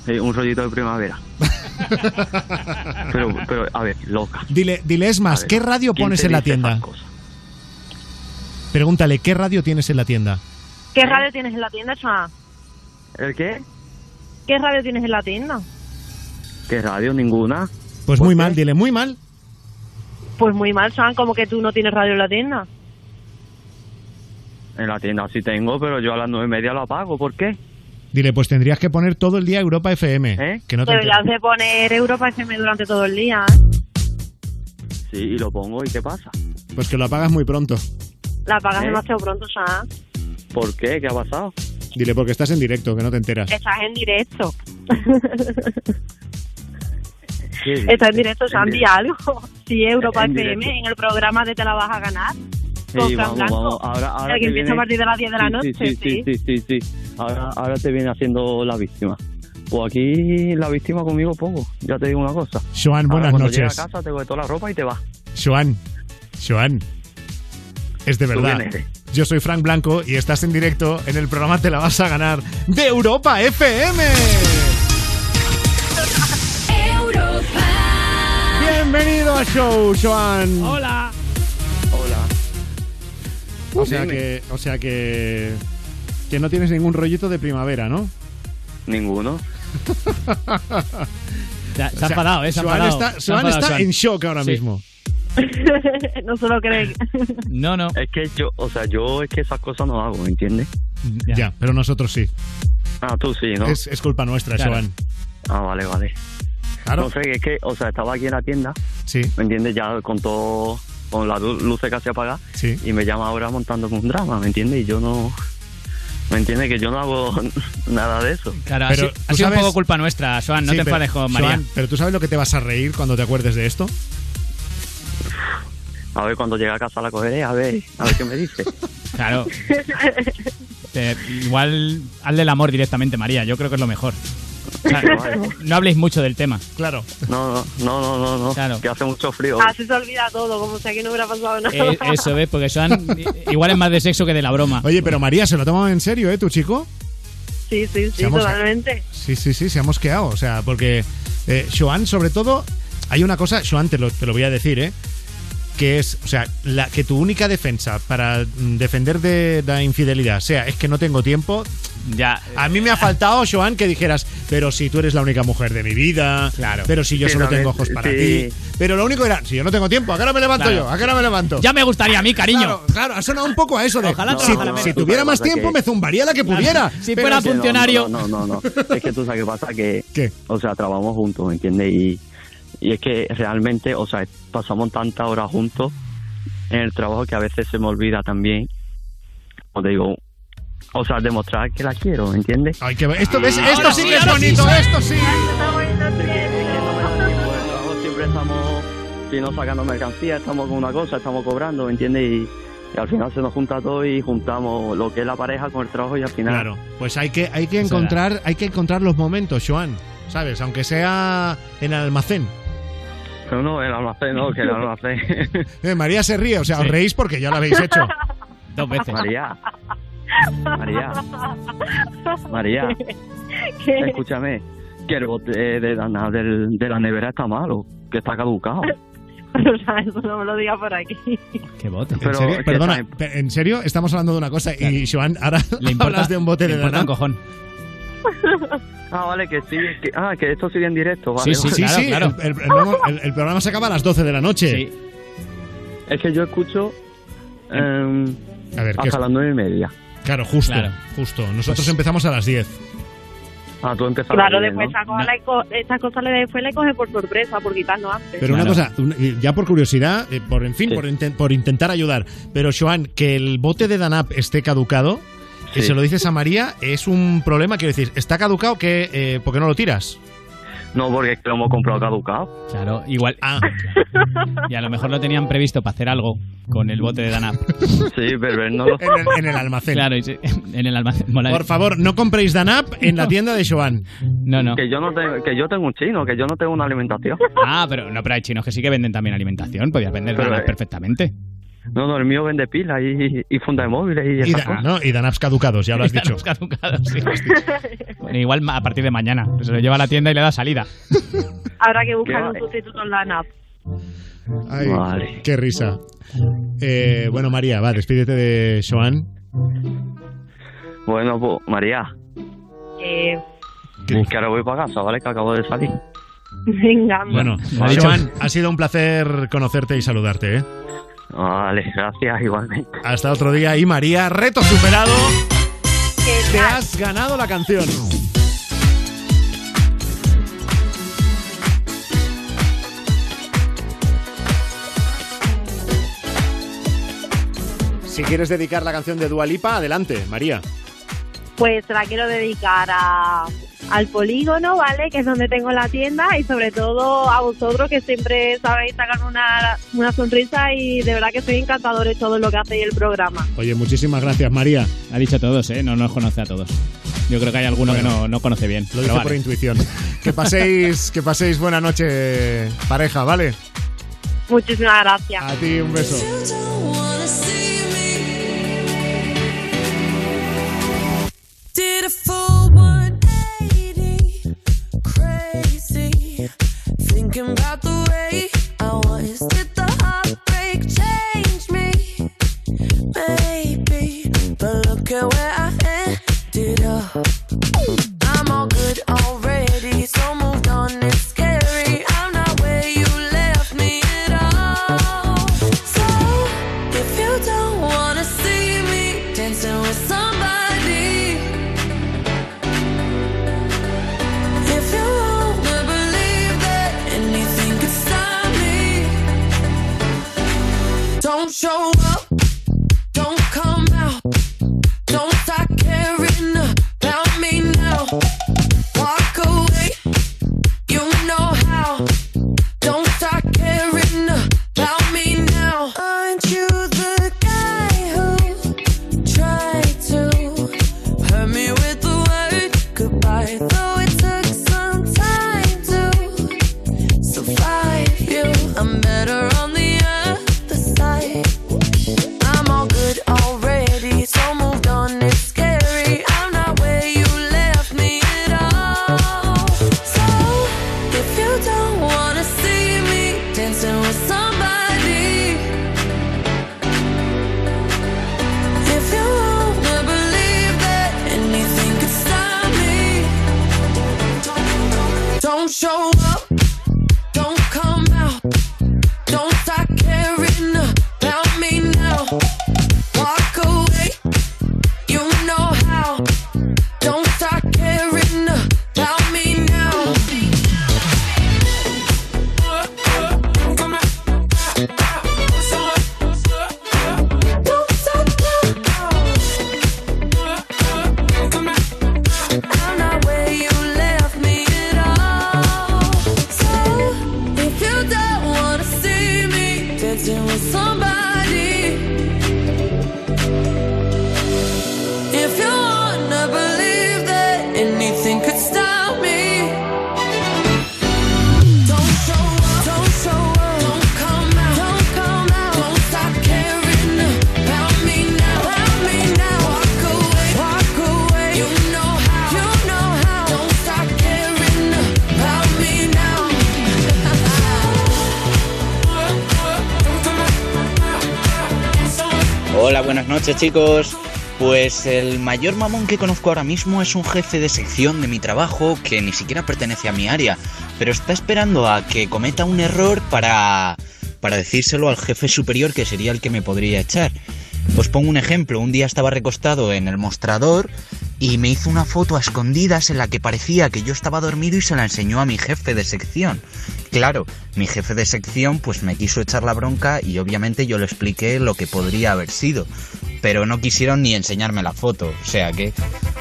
Sí, un rollito de primavera. pero, pero, a ver, loca. Dile, dile, es más, A ver, ¿qué radio ¿quién pones en la tienda? Pregúntale, ¿qué radio tienes en la tienda? ¿Qué radio tienes en la tienda, Joan? ¿El qué? ¿Qué radio tienes en la tienda? ¿Qué radio? Ninguna. Pues muy mal, dile, muy mal. Pues muy mal, Joan, como que tú no tienes radio en la tienda. En la tienda sí tengo, pero yo a las nueve y media lo apago. ¿Por qué? Dile, pues tendrías que poner todo el día Europa FM. ¿Eh? Que no te Deberías de poner Europa FM durante todo el día, ¿eh? Sí, y lo pongo. ¿Y qué pasa? Pues que lo apagas muy pronto. La pagas ¿Eh? demasiado pronto, Joan. ¿Por qué? ¿Qué ha pasado? Dile, porque estás en directo, que no te enteras. Estás en directo. Estás en directo, di algo. Sí, Europa En FM, directo. en el programa de Te la vas a ganar. Con Sí, Fran vamos, Blanco. vamos. Ahora, ahora que empieza viene- a partir de las 10 de la Sí, noche, Sí, sí, sí, sí, sí, sí. Ahora, ahora te viene haciendo la víctima. Pues aquí la víctima conmigo poco. Ya te digo una cosa. Joan, Ahora, buenas cuando noches. a casa te coge toda la ropa y te vas. Joan, Joan, es de ¿Tú verdad. eres? Yo soy Frank Blanco y estás en directo en el programa Te la vas a ganar de Europa FM. Bienvenido al show, Joan. Hola. O sea que, o sea que, que no tienes ningún rollito de primavera, ¿no? Ninguno. Se ha- se ha enfadado, ¿eh? Se ha Joan enfadado. está, Se ha Joan enfadado, está Joan. en shock ahora Sí. mismo. no se lo creen. No, no. Es que yo, o sea, yo es que esas cosas no hago, ¿me entiendes? Ya. pero nosotros sí. Ah, tú sí, ¿no? Es, es culpa nuestra, Claro. Joan. Ah, vale, vale. Claro. No sé, es que, o sea, estaba aquí en la tienda, Sí. ¿me entiendes? Ya con todo, con las lu- luces casi apagadas, Sí. y me llama ahora montándome un drama, ¿me entiendes? Y yo no, ¿me entiendes? Que yo no hago nada de eso. Claro, Pero, ha sido, ¿tú ha sido un poco culpa nuestra, Joan. No Sí, te pero- enfades con María. Joan, pero tú sabes lo que te vas a reír cuando te acuerdes de esto. A ver, cuando llegue a casa la cogeré, a ver, a ver qué me dice. Claro. Te- igual hazle el amor directamente, María. Yo creo que es lo mejor. No habléis mucho del tema. Claro. No, no, no, no, no, no, Claro. que hace mucho frío. Así se olvida todo, como si aquí no hubiera pasado nada. Eh, eso ves, porque Joan igual es más de sexo que de la broma. Oye, pero María, ¿se lo ha tomado en serio, eh, tu chico? Sí, sí, sí, Seamos- totalmente. Sí, sí, sí, se ha mosqueado. O sea, porque eh, Joan, sobre todo, hay una cosa, Joan, te lo, te lo voy a decir, ¿eh? Que es, o sea, la, que tu única defensa para mm, defender de la infidelidad sea, es que no tengo tiempo. Ya. A mí me ha faltado, Joan, que dijeras, pero si tú eres la única mujer de mi vida, Claro. pero si yo Sí, solo tengo ojos para sí. ti. Pero lo único era, si yo no tengo tiempo, ¿a qué hora me levanto Claro. yo? ¿A qué hora me levanto? Ya me gustaría a mí, cariño. Claro, claro, ha sonado un poco a eso de, Ojalá si, trabajara si tuviera más que- tiempo me zumbaría la que pudiera. Si Pero fuera funcionario. No, no, no, no. Es que tú sabes qué pasa, que, ¿Qué? o sea, trabajamos juntos, ¿me entiendes? Y, y es que realmente, o sea, pasamos tantas horas juntos en el trabajo que a veces se me olvida también, como te digo, o sea, demostrar que la quiero, ¿me entiendes? Ay, que esto, ¿ves? Ah, esto sí que es bonito, sí. esto sí. siempre estamos, si no sacando mercancía, estamos con una cosa, estamos cobrando, ¿me entiendes? Y, y al final se nos junta todo y juntamos lo que es la pareja con el trabajo y al final... Claro, pues hay que, hay que encontrar, hay que encontrar los momentos, Joan, ¿sabes? Aunque sea en el almacén. Pero no, el almacén, no, que el almacén. Eh, María se ríe, o sea, os reís porque ya lo habéis hecho. Dos veces. María, María, María, ¿Qué? escúchame, que el bote de la, del- de la nevera está malo, que está caducado. O sea, eso no me lo diga por aquí. Qué bote. ¿En Pero serio? que Perdona, está- ¿en serio? Estamos hablando de una cosa y Joan, ahora Le importa, hablas de un bote le de importa un cojón. Ah, vale, que sí, que, ah, que esto sigue en directo, vale. Sí, sí, vale. sí, sí, El, el- el programa, el- el programa se acaba a las 12 de la noche. Es que yo escucho em, A ver, ¿qué hasta es? las nueve y media. Claro, justo, Claro. justo. Nosotros Pues- empezamos a las 10. Ah, tú empezaste Claro, bien, después ¿no? le co- esta cosa le después le coge por sorpresa, por quitarnos antes. Pero una cosa, ya por curiosidad, eh, por en fin, por, inten- por intentar ayudar, pero Joan, que el bote de Danap esté caducado, y Sí. se lo dices a María, es un problema, quiero decir, ¿está caducado que, eh, ¿por qué no lo tiras? No, porque es que lo hemos comprado caducado. Claro, igual. Ah, Y a lo mejor lo tenían previsto para hacer algo con el bote de Danap. Sí, pero no lo... en, el, en el almacén. Claro, y sí, en el almacén. Mola- Por favor, no compréis Danap en la tienda de Joan. No, no. Que yo no tengo, que yo tengo un chino, que yo no tengo una alimentación. Ah, pero no, pero hay chinos que sí que venden también alimentación. Podías vender Pero, Danap eh, perfectamente. No, no, el mío vende pilas y, y funda de móviles y Y, da- no, y Danaps caducados, ya lo has dicho. Caducados, sí. Bueno, igual a partir de mañana. Se lo lleva a la tienda y le da salida. Habrá que buscar un sustituto en la NAP. Ay, Vale. qué risa. Eh, bueno, María, va, despídete de Joan. Bueno, pues, María, Eh, que ahora voy para casa, ¿vale? Que acabo de salir. venga, Bueno, Joan, ha sido un placer conocerte y saludarte, ¿eh? Vale, gracias, igualmente. Hasta otro día. Y María, reto superado. ¿qué Te has ganado la canción. Si quieres dedicar la canción de Dualipa, adelante, María. Pues la quiero dedicar a, al polígono, ¿vale? Que es donde tengo la tienda y sobre todo a vosotros que siempre sabéis sacarme una, una sonrisa y de verdad que soy encantadores todo lo que hacéis el programa. Oye, muchísimas gracias, María. Ha dicho todos, ¿eh? No nos conoce a todos. Yo creo que hay alguno que no, no conoce bien. Lo dice vale. por intuición. Que paséis, que paséis buena noche, pareja, ¿vale? Muchísimas gracias. A ti un beso. Did a full 180, thinking about the way I was. Did the heartbreak change me? Maybe, but look at where I ended up. Don't dancing with somebody, chicos. Pues el mayor mamón que conozco ahora mismo es un jefe de sección de mi trabajo que ni siquiera pertenece a mi área, pero está esperando a que cometa un error para, para decírselo al jefe superior que sería el que me podría echar. Os pongo un ejemplo, un día estaba recostado en el mostrador y me hizo una foto a escondidas en la que parecía que yo estaba dormido y se la enseñó a mi jefe de sección. Claro, mi jefe de sección pues me quiso echar la bronca y obviamente yo le expliqué lo que podría haber sido, pero no quisieron ni enseñarme la foto, o sea que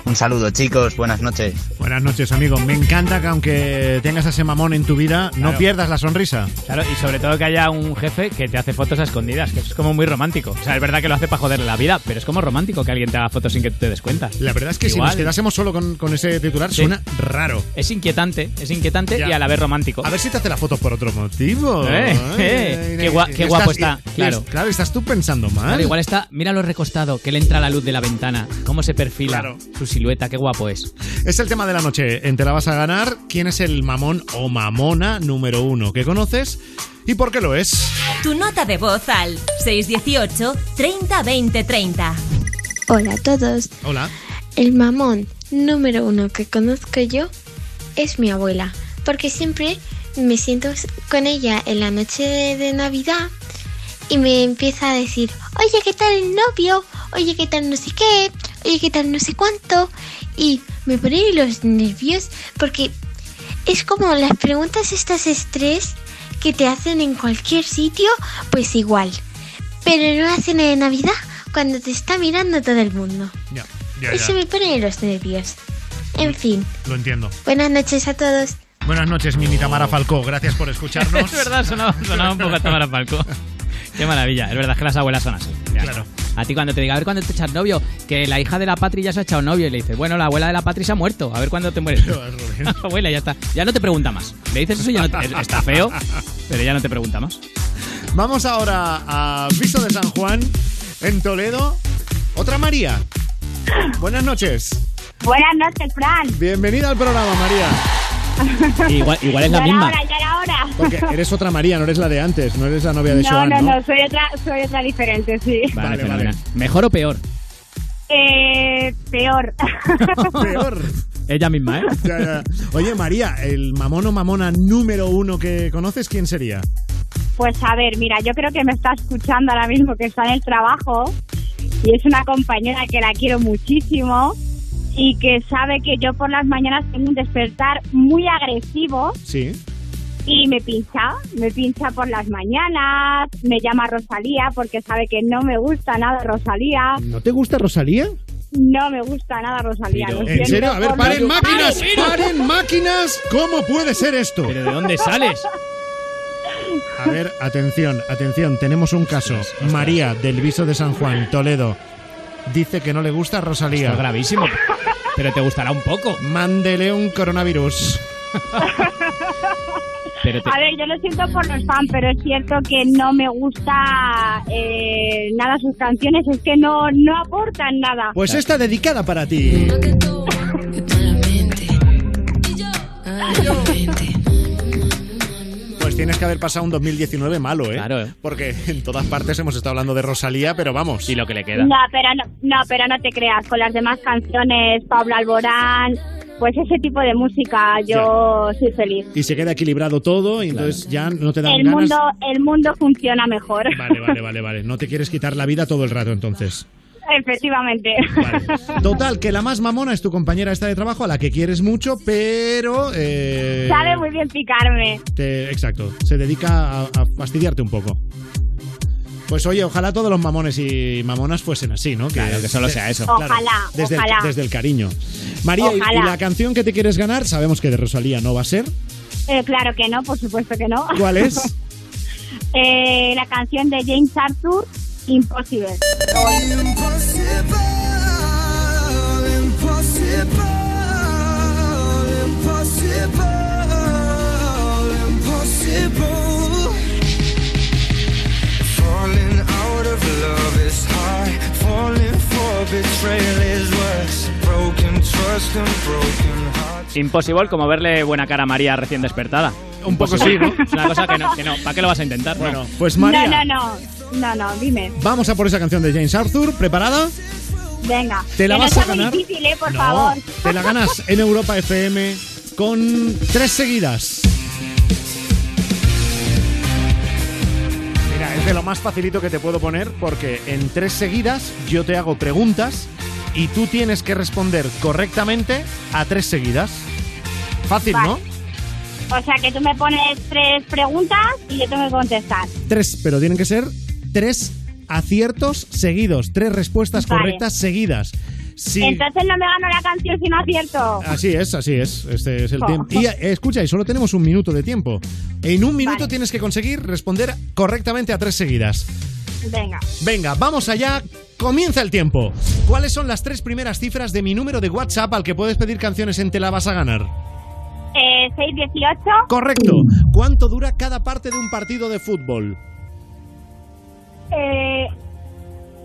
un saludo chicos, buenas noches. Buenas noches, amigo. Me encanta que aunque tengas a ese mamón en tu vida, no pierdas la sonrisa. Claro, y sobre todo que haya un jefe que te hace fotos a escondidas, que eso es como muy romántico. O sea, es verdad que lo hace para joderle la vida, pero es como romántico que alguien te haga fotos sin que tú te des cuenta. La verdad es que si nos quedásemos solo con, con ese titular, Sí. suena raro. Es inquietante, es inquietante y a la vez romántico. A ver si te hace la foto por otro motivo. Eh, eh, qué gua- qué guapo está, claro. Claro, estás tú pensando mal. Claro, igual está, míralo recostado, que le entra la luz de la ventana, cómo se perfila, Claro. su silueta, qué guapo es. Es el tema de la noche. En Te la vas a ganar. ¿Quién es el mamón o mamona número uno que conoces? ¿Y por qué lo es? Tu nota de voz al 618 30 20 30. Hola a todos. Hola. El mamón número uno que conozco yo es mi abuela, porque siempre me siento con ella en la noche de, de Navidad y me empieza a decir, oye, ¿qué tal el novio? Oye, ¿qué tal no sé qué? Oye, ¿qué tal no sé cuánto? Y me ponen los nervios porque es como las preguntas estas estrés que te hacen en cualquier sitio, pues igual. Pero no hacen en Navidad cuando te está mirando todo el mundo. Ya, ya, Eso me pone los nervios. En fin, Lo entiendo. buenas noches a todos. Buenas noches, Mimi Tamara Falcó. Gracias por escucharnos. es verdad, sonaba, sonaba un poco a Tamara Falco. Qué maravilla, es verdad que las abuelas son así. Ya. Claro. A ti cuando te diga, a ver cuándo te echas novio, que la hija de la Patri ya se ha echado novio y le dices, bueno, la abuela de la Patri se ha muerto, a ver cuándo te mueres. tú". abuela, ya está. Ya no te pregunta más. Le dices eso y ya no te- está feo, pero ya no te pregunta más. Vamos ahora a Viso de San Juan, en Toledo. Otra María. Buenas noches. Buenas noches, Fran. Bienvenida al programa, María. Igual, igual es la misma. Ya Porque eres otra María, no eres la de antes, no eres la novia de no, Joan, no, ¿no? no, soy otra, soy otra diferente, sí. Vale, fenomenal. ¿Mejor o peor? Eh, peor. Peor. Ella misma, ¿eh? Ya, ya. Oye, María, el mamón o mamona número uno que conoces, ¿quién sería? Pues a ver, mira, yo creo que me está escuchando ahora mismo que está en el trabajo y es una compañera que la quiero muchísimo y que sabe que yo por las mañanas tengo un despertar muy agresivo Sí. Y me pincha, me pincha por las mañanas, me llama Rosalía porque sabe que no me gusta nada Rosalía, ¿No te gusta Rosalía? no me gusta nada Rosalía. lo ¿En serio? A ver, paren máquinas, ¡Paren! paren máquinas. ¿Cómo puede ser esto? ¿Pero de dónde sales? A ver, atención, atención, tenemos un caso. María, del Viso de San Juan, Toledo, dice que no le gusta Rosalía. Esto es gravísimo. Pero te gustará un poco. Mándele un coronavirus. Pero te- A ver, yo lo siento por los fans, pero es cierto que no me gusta eh, nada sus canciones, es que no, no aportan nada. Pues esta dedicada para ti. Pues tienes que haber pasado un 2019 malo, ¿eh? Claro, ¿eh? Porque en todas partes hemos estado hablando de Rosalía, pero vamos. Y lo que le queda. No, pero no, no, pero no te creas, con las demás canciones, Pablo Alborán, pues ese tipo de música, yo soy feliz. Y se queda equilibrado todo y entonces ya no te dan El ganas. mundo, el mundo funciona mejor. Vale, vale, vale, vale. No te quieres quitar la vida todo el rato entonces. Efectivamente. Total, que la más mamona es tu compañera esta de trabajo, a la que quieres mucho, pero... eh, Sabe muy bien picarme. te- exacto, se dedica a, a fastidiarte un poco. Pues oye, ojalá todos los mamones y mamonas fuesen así, ¿no? Claro, que solo sea eso. Ojalá, desde, el- ojalá. desde el cariño. María, ¿y- Ojalá. ¿y la canción que te quieres ganar? Sabemos que de Rosalía no va a ser. Eh, claro que no, por supuesto que no. ¿Cuál es? Eh, la canción de James Arthur, Impossible. Falling love is hard. Falling for betrayal is worse. Broken trust and broken hearts. Imposible como verle buena cara a María recién despertada. Un poco sí, ¿no? Es una cosa que no, que no. ¿Para qué lo vas a intentar? Bueno, Pues María, No, no, no. No, no, dime. vamos a por esa canción de James Arthur. ¿Preparada? Venga. Te la Que vas no a muy ganar. difícil, eh, por no, favor. te la ganas en Europa FM con tres seguidas. De lo más facilito que te puedo poner porque en tres seguidas yo te hago preguntas y tú tienes que responder correctamente a tres seguidas. Fácil, Vale. ¿no? O sea, que tú me pones tres preguntas y yo tengo que contestar. Tres, pero tienen que ser tres aciertos seguidos, tres respuestas Vale. correctas seguidas. Entonces no me gano la canción si no acierto. Así es, así es. Este es el Oh. tiempo. Y eh, escucha, y solo tenemos un minuto de tiempo. En un minuto tienes que conseguir responder correctamente a tres seguidas. Venga. Venga, vamos allá. Comienza el tiempo. ¿Cuáles son las tres primeras cifras de mi número de WhatsApp al que puedes pedir canciones en Te la vas a ganar? Eh, 618. Correcto. ¿Cuánto dura cada parte de un partido de fútbol? Eh,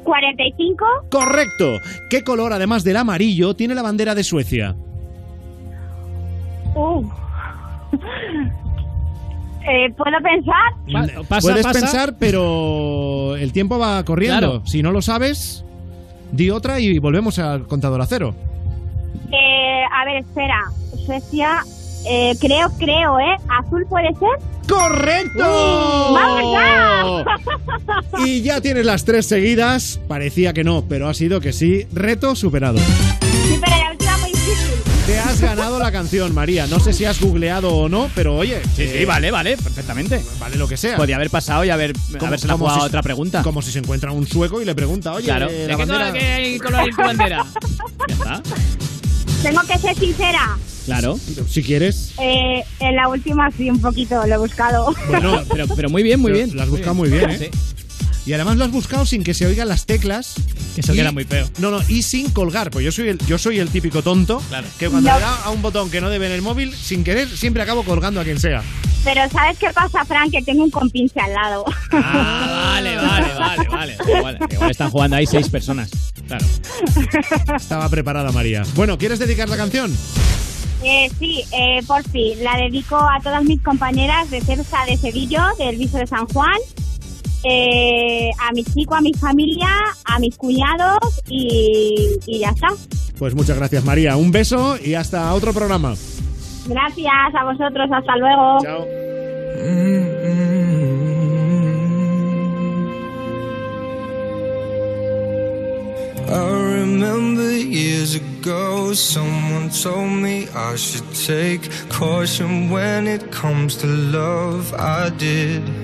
45. Correcto. ¿Qué color, además del amarillo, tiene la bandera de Suecia? Uh. Eh, ¿Puedo pensar? Puedes pensar, pero el tiempo va corriendo. Claro. Si no lo sabes, di otra y volvemos al contador a cero. Eh, a ver, espera. Suecia. Eh, creo, creo, ¿eh? ¿Azul puede ser? ¡Correcto! ¡Vamos ya! Y ya tienes las tres seguidas. Parecía que no, pero ha sido que sí. Reto superado. Sí, pero la última muy difícil. Te has ganado la canción, María. No sé si has googleado o no, pero oye. Sí, sí, vale, vale, perfectamente. Vale lo que sea. Podía haber pasado y haber, haberse la jugado si- otra pregunta. Como si se encuentra un sueco y le pregunta, oye, Claro. eh, ¿De la qué bandera... color, qué color es tu bandera? Ya está. Tengo que ser sincera. Claro. Si quieres. Eh, en la última sí, un poquito, lo he buscado. Bueno, pero, pero muy bien, muy Pero bien. Lo has buscado muy bien, ¿eh? Y además lo has buscado sin que se oigan las teclas. Que eso Y- queda muy feo. No, no, y sin colgar. Pues yo soy el, yo soy el típico tonto Claro. que cuando No. le da a un botón que no debe en el móvil, sin querer, siempre acabo colgando a quien sea. Pero ¿sabes qué pasa, Frank? Que tengo un compinche al lado. Ah, vale, vale, vale, vale. Igual, igual están jugando ahí seis personas. Claro. Estaba preparada María. Bueno, ¿quieres dedicar la canción? Eh, sí, eh, por fin, la dedico a todas mis compañeras de Cersa de Sevillo, del Viso de San Juan, eh, a mi chico, a mi familia, a mis cuñados y, y ya está. Pues muchas gracias María. Un beso y hasta otro programa. Gracias a vosotros, hasta luego. Chao. I remember years years ago, someone told me I should take caution when it comes to love. I did.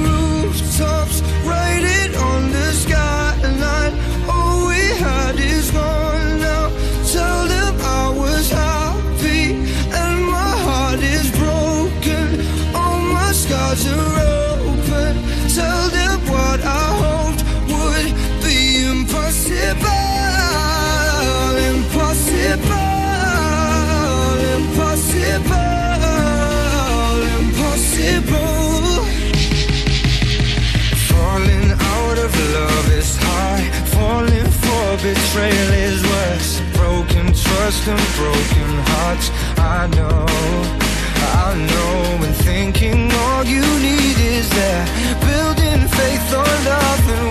betrayal is worse. Broken trust and broken hearts. I know, I know. And thinking all you need is that. Building faith on nothing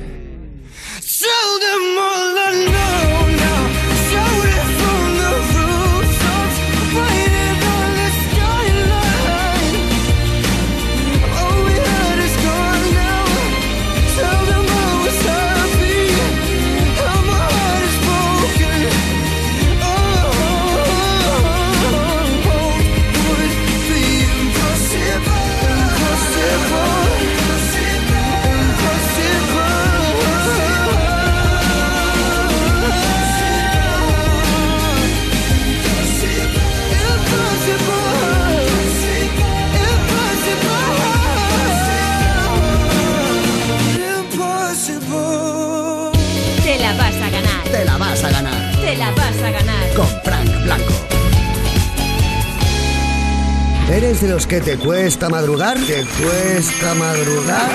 Que te cuesta madrugar? ¿Te cuesta madrugar?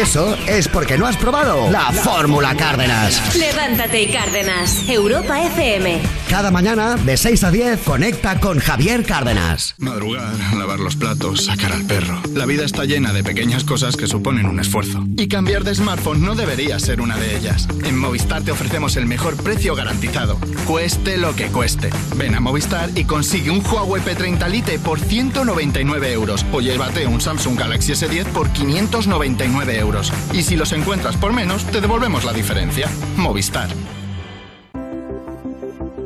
Eso es porque no has probado la Fórmula Cárdenas. Levántate y Cárdenas. Europa FM. Cada mañana, de 6 a 10, conecta con Javier Cárdenas. Madrugar, lavar los platos, sacar al perro. La vida está llena de pequeñas cosas que suponen un esfuerzo. Y cambiar de smartphone no debería ser una de ellas. En Movistar te ofrecemos el mejor precio garantizado. Cueste lo que cueste. Ven a Movistar y consigue un Huawei P30 Lite por 199 euros. O llévate un Samsung Galaxy S10 por 599 euros. Y si los encuentras por menos, te devolvemos la diferencia. Movistar.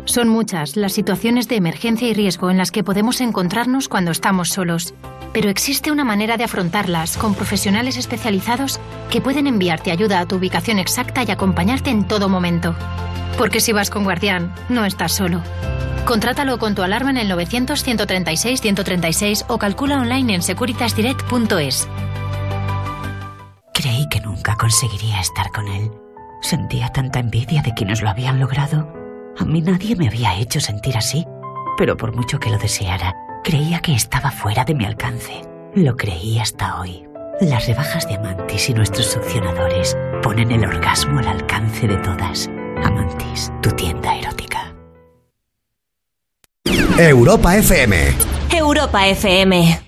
Son muchas las situaciones de emergencia y riesgo en las que podemos encontrarnos cuando estamos solos, pero existe una manera de afrontarlas con profesionales especializados que pueden enviarte ayuda a tu ubicación exacta y acompañarte en todo momento. Porque si vas con Guardián, no estás solo. Contrátalo con tu alarma en el 900-136-136 o calcula online en securitasdirect.es. Creí que nunca conseguiría estar con él. Sentía tanta envidia de quienes lo habían logrado. A mí nadie me había hecho sentir así, pero por mucho que lo deseara, creía que estaba fuera de mi alcance. Lo creí hasta hoy. Las rebajas de Amantis y nuestros succionadores ponen el orgasmo al alcance de todas. Amantis, tu tienda erótica. Europa FM. Europa FM.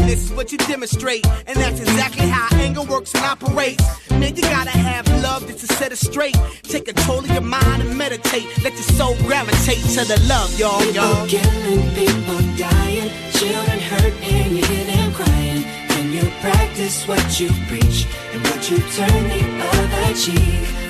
is what you demonstrate. And that's exactly how anger works and operates. Man, you gotta have love just to set it straight. Take control of your mind and meditate. Let your soul gravitate to the love, y'all, y'all. People killing, people dying, children hurt and you hear them crying. When you practice what you preach and what you turn the other cheek.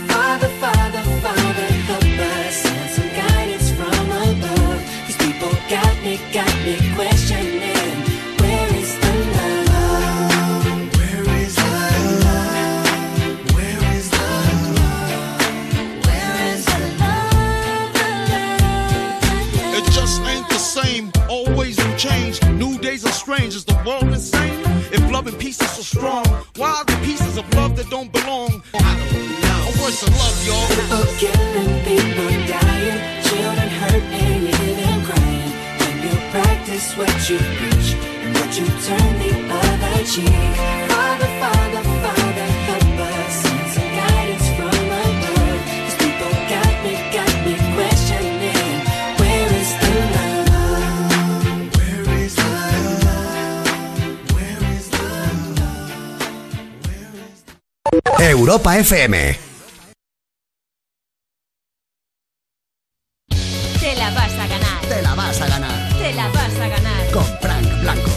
Strong, why are the pieces of love that don't belong? I don't know. A worse of love, y'all. People killing, people dying, children hurt and them crying. When you practice what you preach and what you turn the other cheek. Father, Father, Europa FM. Te la vas a ganar. Te la vas a ganar. Te la vas a ganar. Con Frank Blanco.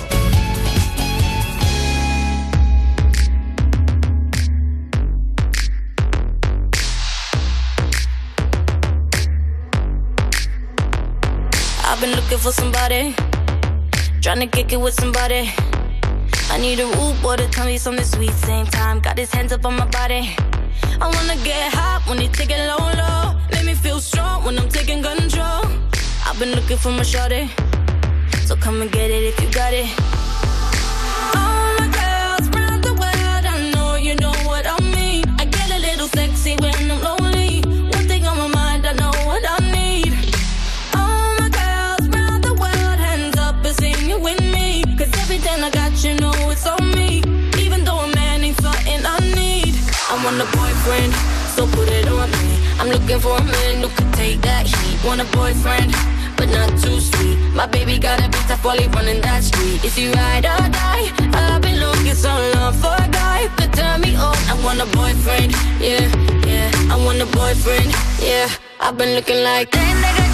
I've been looking for somebody, trying to kick it with somebody. I need a rude boy to tell me something sweet. Same time, got his hands up on my body. I wanna get hot when he take it low, low. Make me feel strong when I'm taking control. I've been looking for my shorty, so come and get it if you got it. Want a boyfriend, so put it on me. I'm looking for a man who can take that heat. Want a boyfriend, but not too sweet. My baby got a bit tough while he running that street. Is he ride or die? I've been looking so long for a guy could turn me on. I want a boyfriend, yeah, yeah. I want a boyfriend, yeah. I've been looking like. Where you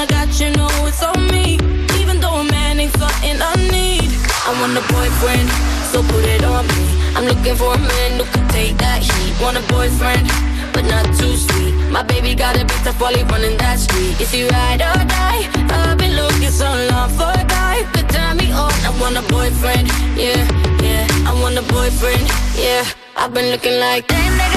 I got, you know it's on me. Even though a man ain't something I need. I want a boyfriend, so put it on me. I'm looking for a man who can take that heat. Want a boyfriend, but not too sweet. My baby got a bit tough while he running that street. Is he ride or die? I've been looking so long for a guy could turn me on. I want a boyfriend, yeah, yeah. I want a boyfriend, yeah. I've been looking like. Where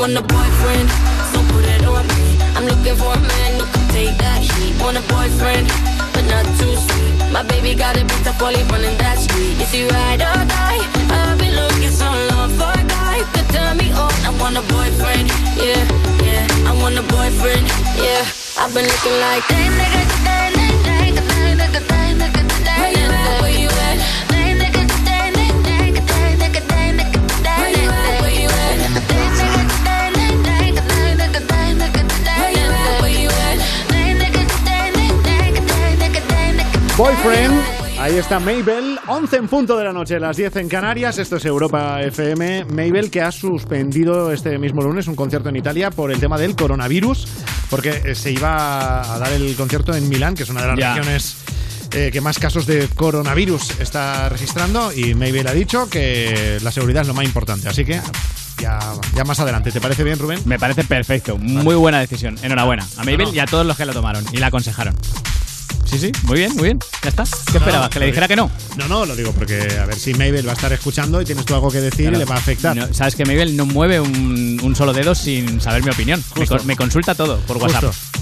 want a boyfriend, so put it on me. I'm looking for a man who can take that heat. Want a boyfriend, but not too sweet. My baby got a bit of poly running that street. Is he ride or die? I've been looking so long for a guy who could turn me on. I want a boyfriend, yeah, yeah. I want a boyfriend, yeah. I've been looking like damn nigga, Boyfriend. Ahí está Mabel, 11 en punto de la noche, las 10 en Canarias. Esto es Europa FM. Mabel que ha suspendido este mismo lunes un concierto en Italia por el tema del coronavirus, porque eh, se iba a dar el concierto en Milán, que es una de las regiones eh, que más casos de coronavirus está registrando. Y Mabel ha dicho que la seguridad es lo más importante. Así que ya, ya más adelante. ¿Te parece bien, Rubén? Me parece perfecto. Muy buena decisión. Enhorabuena a Mabel no. y a todos los que la tomaron y la aconsejaron. Sí, sí, muy bien, muy bien. Ya está. ¿Qué esperabas? No, ¿Que le dijera que no? No, no, lo digo porque a ver si Mabel va a estar escuchando y tienes tú algo que decir Claro. y le va a afectar. No, Sabes que Mabel no mueve un, un solo dedo sin saber mi opinión. Me, me consulta todo por WhatsApp. Justo.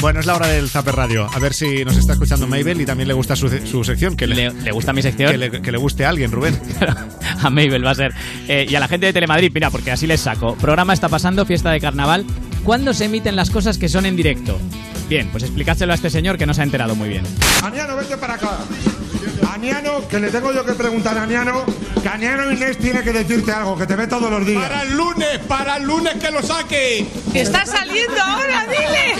Bueno, es la hora del Zapper Radio. A ver si nos está escuchando Mabel y también le gusta su, su sección. Que le, le gusta mi sección? Que le, que le guste a alguien, Rubén. a Mabel va a ser. Eh, y a la gente de Telemadrid, mira, porque así les saco. Programa está pasando, fiesta de carnaval. ¿Cuándo se emiten las cosas que son en directo? Bien, pues explicádselo a este señor que no se ha enterado muy bien. Aniano, vete para acá. Aniano, que le tengo yo que preguntar a Aniano, que Aniano Inés tiene que decirte algo, que te ve todos los días. Para el lunes, para el lunes que lo saque. Está saliendo ahora, dile.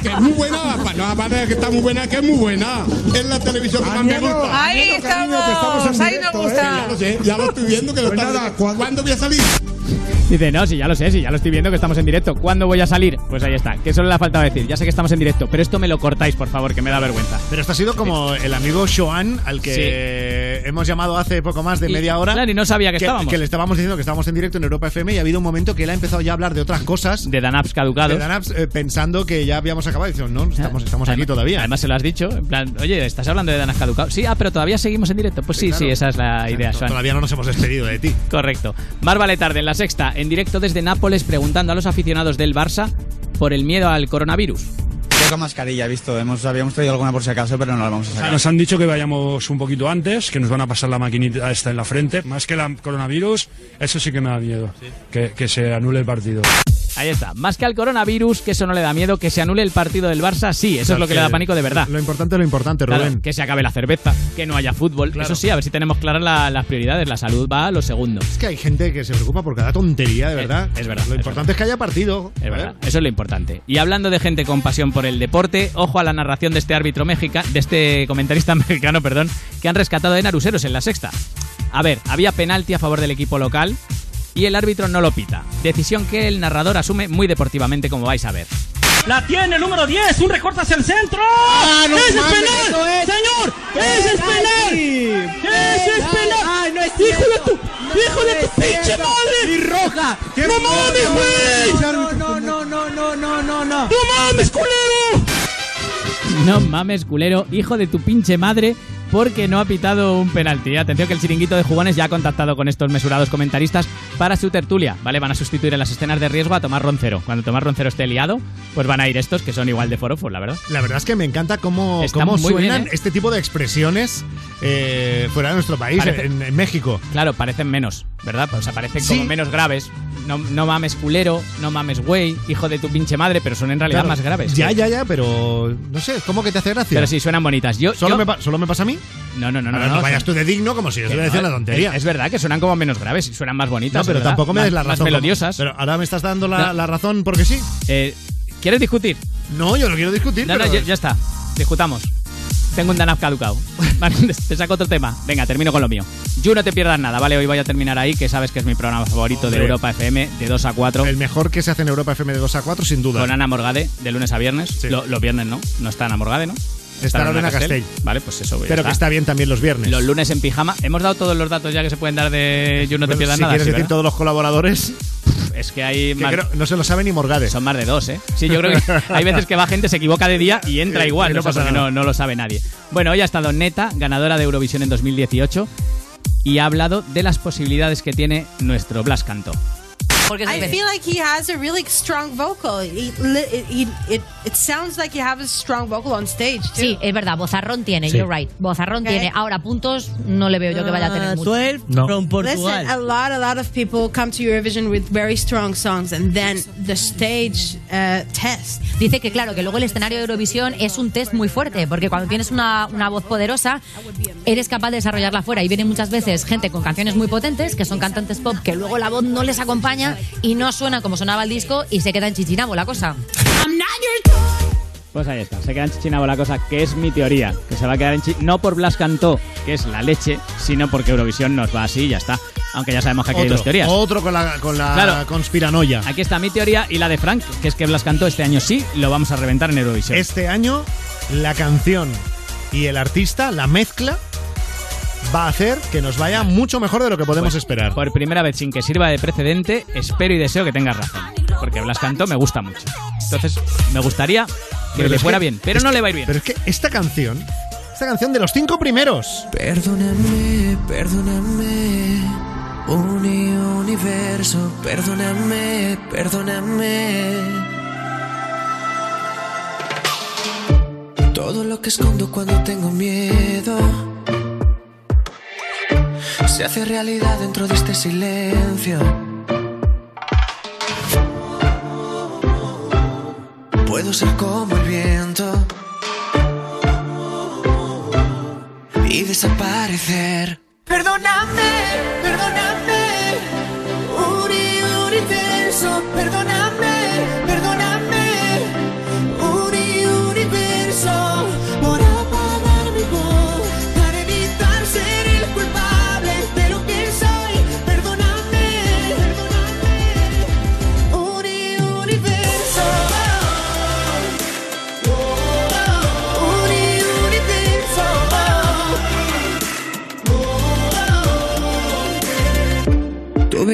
Que es muy buena, no aparte que está muy buena, que es muy buena. Es la televisión que más me gusta. Ahí Aniano, cariño, que estamos, en ahí nos gusta. ¿eh? Ya lo sé, ya lo estoy viendo que lo Pues está nada, ¿Cuándo voy a salir? Dice, no, sí, ya lo sé, sí, ya lo estoy viendo que estamos en directo. ¿Cuándo voy a salir? Pues ahí está, que solo le ha faltado decir. Ya sé que estamos en directo, pero esto me lo cortáis, por favor, que me da vergüenza. Pero esto ha sido como el amigo Joan, al que hemos llamado hace poco más de Y- media hora. claro, y no sabía que estábamos. Que le estábamos diciendo que estábamos en directo en Europa FM y ha habido un momento que él ha empezado ya a hablar de otras cosas. De Danaps caducados. De Danaps, eh, pensando que ya habíamos acabado. Y dice, no, estamos, estamos aquí todavía. Además se lo has dicho, en plan, oye, ¿estás hablando de Danas caducados? Sí, ah, pero todavía seguimos en directo. Pues sí, claro. sí, esa es la idea, Joan. Todavía no nos hemos despedido de ti. Correcto. Más vale tarde en la sexta, en directo desde Nápoles, preguntando a los aficionados del Barça por el miedo al coronavirus. Yo con mascarilla, visto. Hemos, habíamos traído alguna por si acaso, pero no la vamos a sacar. Nos han dicho que vayamos un poquito antes, que nos van a pasar la maquinita esta en la frente. Más que el coronavirus, eso sí que me da miedo. Que, que se anule el partido. Ahí está. Más que al coronavirus, que eso no le da miedo, que se anule el partido del Barça, sí, eso es lo que le da pánico de verdad. Lo importante es lo importante, Claro, Rubén. que se acabe la cerveza, que no haya fútbol. Eso sí, a ver si tenemos claras la- las prioridades. La salud va a lo segundo. Es que hay gente que se preocupa por cada tontería, de verdad. Es verdad. Lo importante es que haya partido. Es verdad, eso es lo importante. Y hablando de gente con pasión por el deporte, ojo a la narración de este árbitro mexicano, de este comentarista mexicano, perdón, que han rescatado de Naruseros en la sexta. A ver, había penalti a favor del equipo local y el árbitro no lo pita. Decisión que el narrador asume muy deportivamente, como vais a ver. La tiene el número 10, un recorte hacia el centro. Ah, no ¡Ese es penal! es. ¡Señor! ¡Ese es penal! ¡Ese es penal! Ay, no es ¡Hijo de tu, No hijo de tu pinche cierto. madre! Y roja. ¡No mames, güey! No, no, no, no, no, no, no, no. ¡No mames, culero! No mames, culero, hijo de tu pinche madre, porque no ha pitado un penalti. Atención que el chiringuito de jugones ya ha contactado con estos mesurados comentaristas para su tertulia, ¿vale? Van a sustituir en las escenas de riesgo a Tomás Roncero. Cuando Tomás Roncero esté liado, pues van a ir estos que son igual de forofos, la verdad. La verdad es que me encanta cómo, cómo bien, suenan ¿eh? este tipo de expresiones eh, fuera de nuestro país, Parece- en, en México. Claro, parecen menos, ¿verdad? O sea, parecen Sí. como menos graves. No, no mames culero, no mames güey, hijo de tu pinche madre, pero son en realidad Claro. más graves. Ya, ya, ya, pero no sé, ¿cómo que te hace gracia? Pero sí, suenan bonitas. Yo, ¿Solo, yo- Me, pa- ¿Solo me pasa a mí? No, no, no, no. Ahora, no vayas son- tú de digno como si yo estuviera diciendo no, una tontería. Es, es verdad que suenan como menos graves y suenan más bonitas. No, pero ¿verdad? tampoco me Más- des la más razón. como- melodiosas. Pero ahora me estás dando la, No. la razón porque sí. Eh, ¿Quieres discutir? No, yo no quiero discutir. No, no, pero- ya, ya está. Discutamos. Tengo un Danaf caducado. Vale, te saco otro tema. Venga, termino con lo mío. You no te pierdas nada, ¿vale? Hoy voy a terminar ahí, que sabes que es mi programa favorito de Hombre. Europa FM, de 2 a 4. El mejor que se hace en Europa FM de 2 a 4, sin duda. Con Ana Morgade, de lunes a viernes. Lo- los viernes no. No está Ana Morgade, ¿no? Está Lorena Castell. Vale, pues eso. Pero que está bien también los viernes. Los lunes en pijama. Hemos dado todos los datos ya que se pueden dar de You no te pierdas si nada. quieres sí, decir ¿verdad? todos los colaboradores, Es que hay que más. creo- no se lo sabe ni Morgade. Son más de dos, ¿eh? Sí, yo creo que hay veces que va gente, se equivoca de día y entra igual. y no o sea, pasa porque no, no lo sabe nadie. Bueno, hoy ha estado Neta, ganadora de Eurovisión en 2018, y ha hablado de las posibilidades que tiene nuestro Blas Canto. Porque I feel like he has a really strong vocal. He, it, he, it, it sounds like you have a strong vocal on stage. Too. Sí, es verdad, bozarrón tiene, Sí. you're right. Bozarrón Okay. tiene. Ahora, puntos no le veo yo que vaya a tener mucho. Listen, a lot, a lot of people come to Eurovision with very strong songs, and then the stage uh, test. Dice que claro, que luego el escenario de Eurovisión es un test muy fuerte, porque cuando tienes una, una voz poderosa, eres capaz de desarrollarla fuera. Y viene muchas veces gente con canciones muy potentes, que son cantantes pop, que luego la voz no les acompaña y no suena como sonaba el disco y se queda en chichinabo la cosa. Pues ahí está, se queda en Chichinabo la cosa, que es mi teoría, que se va a quedar en Chi- no por Blas Cantó, que es la leche, sino porque Eurovisión nos va así y ya está. Aunque ya sabemos que aquí hay dos teorías. otro con la, con la Claro. conspiranoia. Aquí está mi teoría y la de Frank, que es que Blas Cantó este año sí lo vamos a reventar en Eurovisión. Este año, la canción y el artista, la mezcla, va a hacer que nos vaya mucho mejor de lo que podemos Pues, esperar. Por primera vez, sin que sirva de precedente, espero y deseo que tengas razón. Porque Blas Cantó me gusta mucho. Entonces, me gustaría que Pero le fuera que- bien, pero no que- le va a ir bien. Pero es que esta canción, esta canción de los cinco primeros. Perdóname, perdóname, uni universo, perdóname, perdóname. Todo lo que escondo cuando tengo miedo se hace realidad dentro de este silencio. Puedo ser como el viento y desaparecer. Perdóname, perdóname,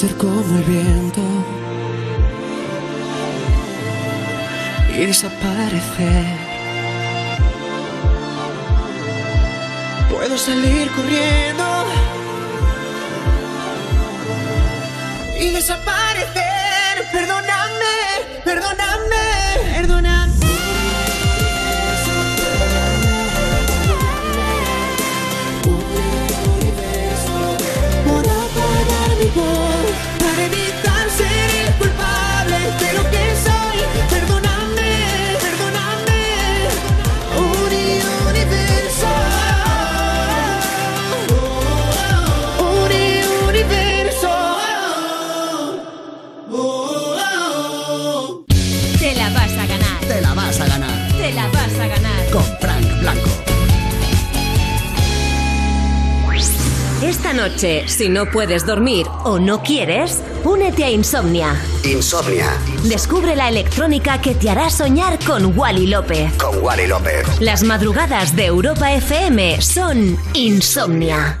Ser como el viento y desaparecer. Puedo salir corriendo y desaparecer. Noche, si no puedes dormir o no quieres, únete a Insomnia. Insomnia. Descubre la electrónica que te hará soñar con Wally López. Con Wally López. Las madrugadas de Europa FM son Insomnia.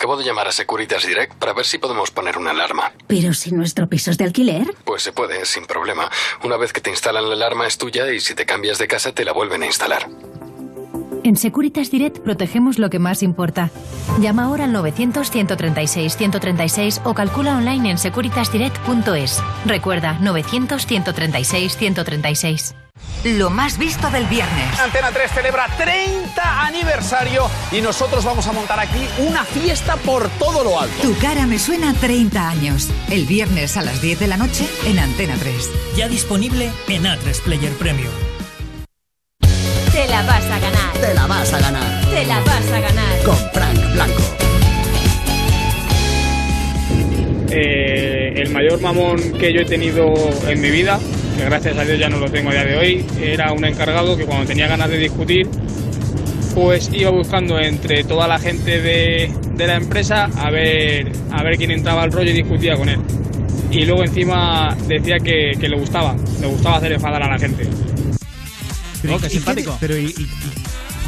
Acabo de llamar a Securitas Direct para ver si podemos poner una alarma. Pero si nuestro piso es de alquiler. Pues se puede, sin problema. Una vez que te instalan la alarma es tuya y si te cambias de casa te la vuelven a instalar. En Securitas Direct protegemos lo que más importa. Llama ahora al 900-136-136 o calcula online en securitasdirect.es. Recuerda, 900-136-136. Lo más visto del viernes. Antena 3 celebra 30 aniversario y nosotros vamos a montar aquí una fiesta por todo lo alto. Tu cara me suena 30 años. El viernes a las 10 de la noche en Antena 3. Ya disponible en A3 Player Premium. Te la vas a ganar. Te la vas a ganar. Te la vas a ganar. Con Frank Blanco. Eh, el mayor mamón que yo he tenido en mi vida, que gracias a Dios ya no lo tengo a día de hoy, era un encargado que cuando tenía ganas de discutir, pues iba buscando entre toda la gente de, de la empresa a ver, a ver quién entraba al rollo y discutía con él. Y luego encima decía que, que le gustaba, le gustaba hacer enfadar a la gente. Pero, Oh, qué ¿y- y simpático. Pero ¿y,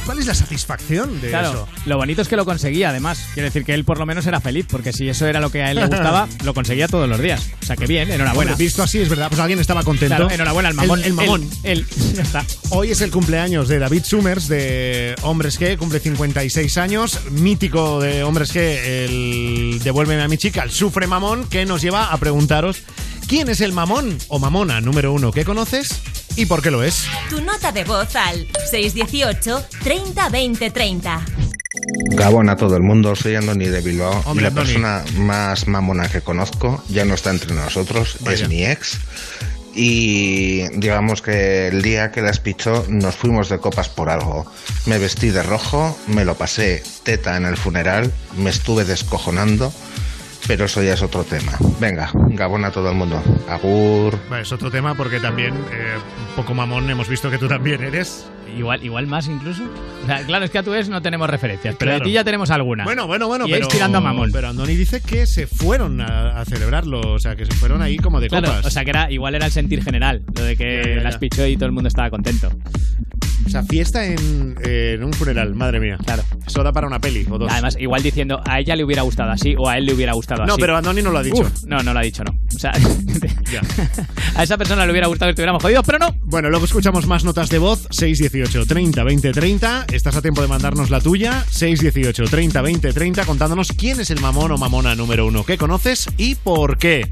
cuál es la satisfacción de Claro, eso? lo bonito es que lo conseguía además. Quiere decir que él por lo menos era feliz, porque si eso era lo que a él le gustaba, lo conseguía todos los días. O sea que bien, enhorabuena. Hombre, visto así, es verdad. Pues alguien estaba contento. Claro, enhorabuena al mamón. El, el mamón. Él, él. ya está. Hoy es el cumpleaños de David Summers de Hombres G, cumple 56 años, mítico de Hombres G, el Devuélveme a mi chica, el Sufre Mamón, que nos lleva a preguntaros quién es el mamón o mamona número uno que conoces y por qué lo es. Tu nota de voz al 618 30 20 30. Gabón a todo el mundo, soy Andoni de Bilbao Hombre, y la Andoni. persona más mamona que conozco ya no está entre nosotros, Vaya. es mi ex. Y digamos que el día que las pichó nos fuimos de copas por algo. Me vestí de rojo, me lo pasé teta en el funeral, me estuve descojonando, pero eso ya es otro tema. Venga, Gabón a todo el mundo. Agur. Es otro tema porque también, eh, poco mamón, hemos visto que tú también eres. Igual, igual más incluso. O sea, claro, es que a tu ex no tenemos referencias, pero Claro. de ti ya tenemos alguna. Bueno, bueno, bueno, y pero, tirando a mamón. pero Andoni dice que se fueron a, a celebrarlo, o sea, que se fueron ahí como de Claro, copas. o sea que era, igual era el sentir general, lo de que las pichó y todo el mundo estaba contento. O sea, fiesta en, eh, en un funeral, madre mía. Claro. Eso da para una peli o dos. Además, igual diciendo a ella le hubiera gustado así o a él le hubiera gustado No, así. pero Andoni no lo ha dicho. Uf, no, no lo ha dicho, no. O sea, a esa persona le hubiera gustado que estuviéramos jodidos, pero no. Bueno, luego escuchamos más notas de voz. 618 30 20 30. Estás a tiempo de mandarnos la tuya. 618 30 20 30. Contándonos quién es el mamón o mamona número uno que conoces y por qué.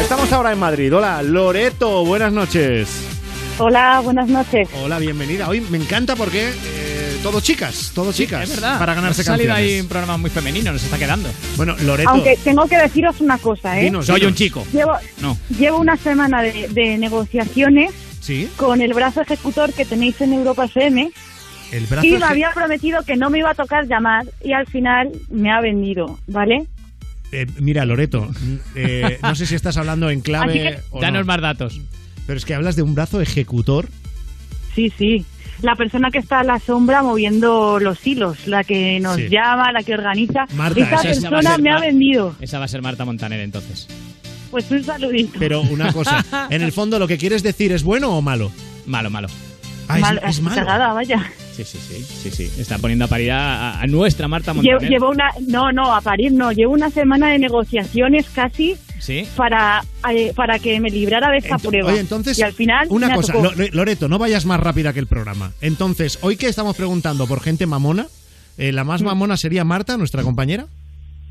Estamos ahora en Madrid. Hola, Loreto. Buenas noches. Hola, buenas noches. Hola, bienvenida. Hoy me encanta porque eh, todo chicas, todo chicas. Es verdad. Para ganarse Nos ha salido canciones. ahí un programa muy femenino, nos está quedando. Bueno, Loreto. Aunque tengo que deciros una cosa, ¿eh? Dinos, Soy dinos. un chico. Llevo, No. llevo una semana de, de negociaciones Sí. con el brazo ejecutor que tenéis en Europa FM El brazo y me había prometido que no me iba a tocar llamar y al final me ha vendido, ¿vale? Eh, mira, Loreto, eh, no sé si estás hablando en Así clave que- o Danos no, más datos. pero es que hablas de un brazo ejecutor. Sí, sí. La persona que está a la sombra moviendo los hilos, la que nos Sí. llama, la que organiza, Marta, esa esa- persona me ha vendido. Esa va a ser Marta Montaner entonces. Pues un saludito. Pero una cosa, en el fondo lo que quieres decir es bueno o malo. Malo, malo. Ah, es- Mal- es, malo. cagada, vaya. Sí, sí, sí, sí, sí. Está poniendo a parir a, a nuestra Marta Llevo, Montaner. llevo una, no, no, a parir no, llevo una semana de negociaciones casi Sí. para, eh, para que me librara de esta prueba. Oye, entonces, y al final una me cosa. Lo- Loreto, no vayas más rápida que el programa. Entonces, hoy que estamos preguntando por gente mamona, eh, ¿la Mm. más mamona sería Marta, nuestra compañera?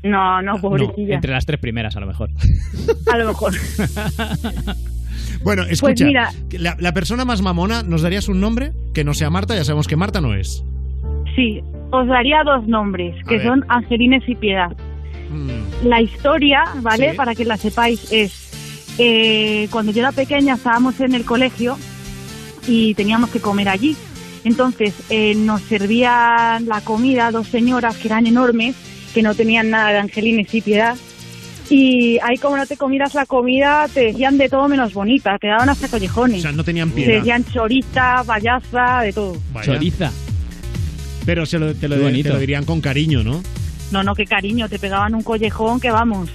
No, no, pobrecilla. Entre las tres primeras, a lo mejor. A lo mejor. Bueno, escucha, Pues mira. que la, la persona más mamona, ¿nos darías un nombre? Que no sea Marta, ya sabemos que Marta no es. Sí, os daría dos nombres, A que ver. son Angelines y Piedad. Mm. La historia, ¿vale? Sí. Para que la sepáis, es eh, cuando yo era pequeña estábamos en el colegio y teníamos que comer allí. Entonces eh, nos servían la comida dos señoras que eran enormes, que no tenían nada de Angelines y Piedad. Y ahí como no te comieras la comida, te decían de todo menos bonita, te daban hasta collejones. O sea, no tenían te piedad. decían choriza, payaza, de todo. Vaya. Choriza. Pero se lo, te, lo, te lo dirían con cariño, ¿no? No, no, qué cariño, te pegaban un collejón que vamos.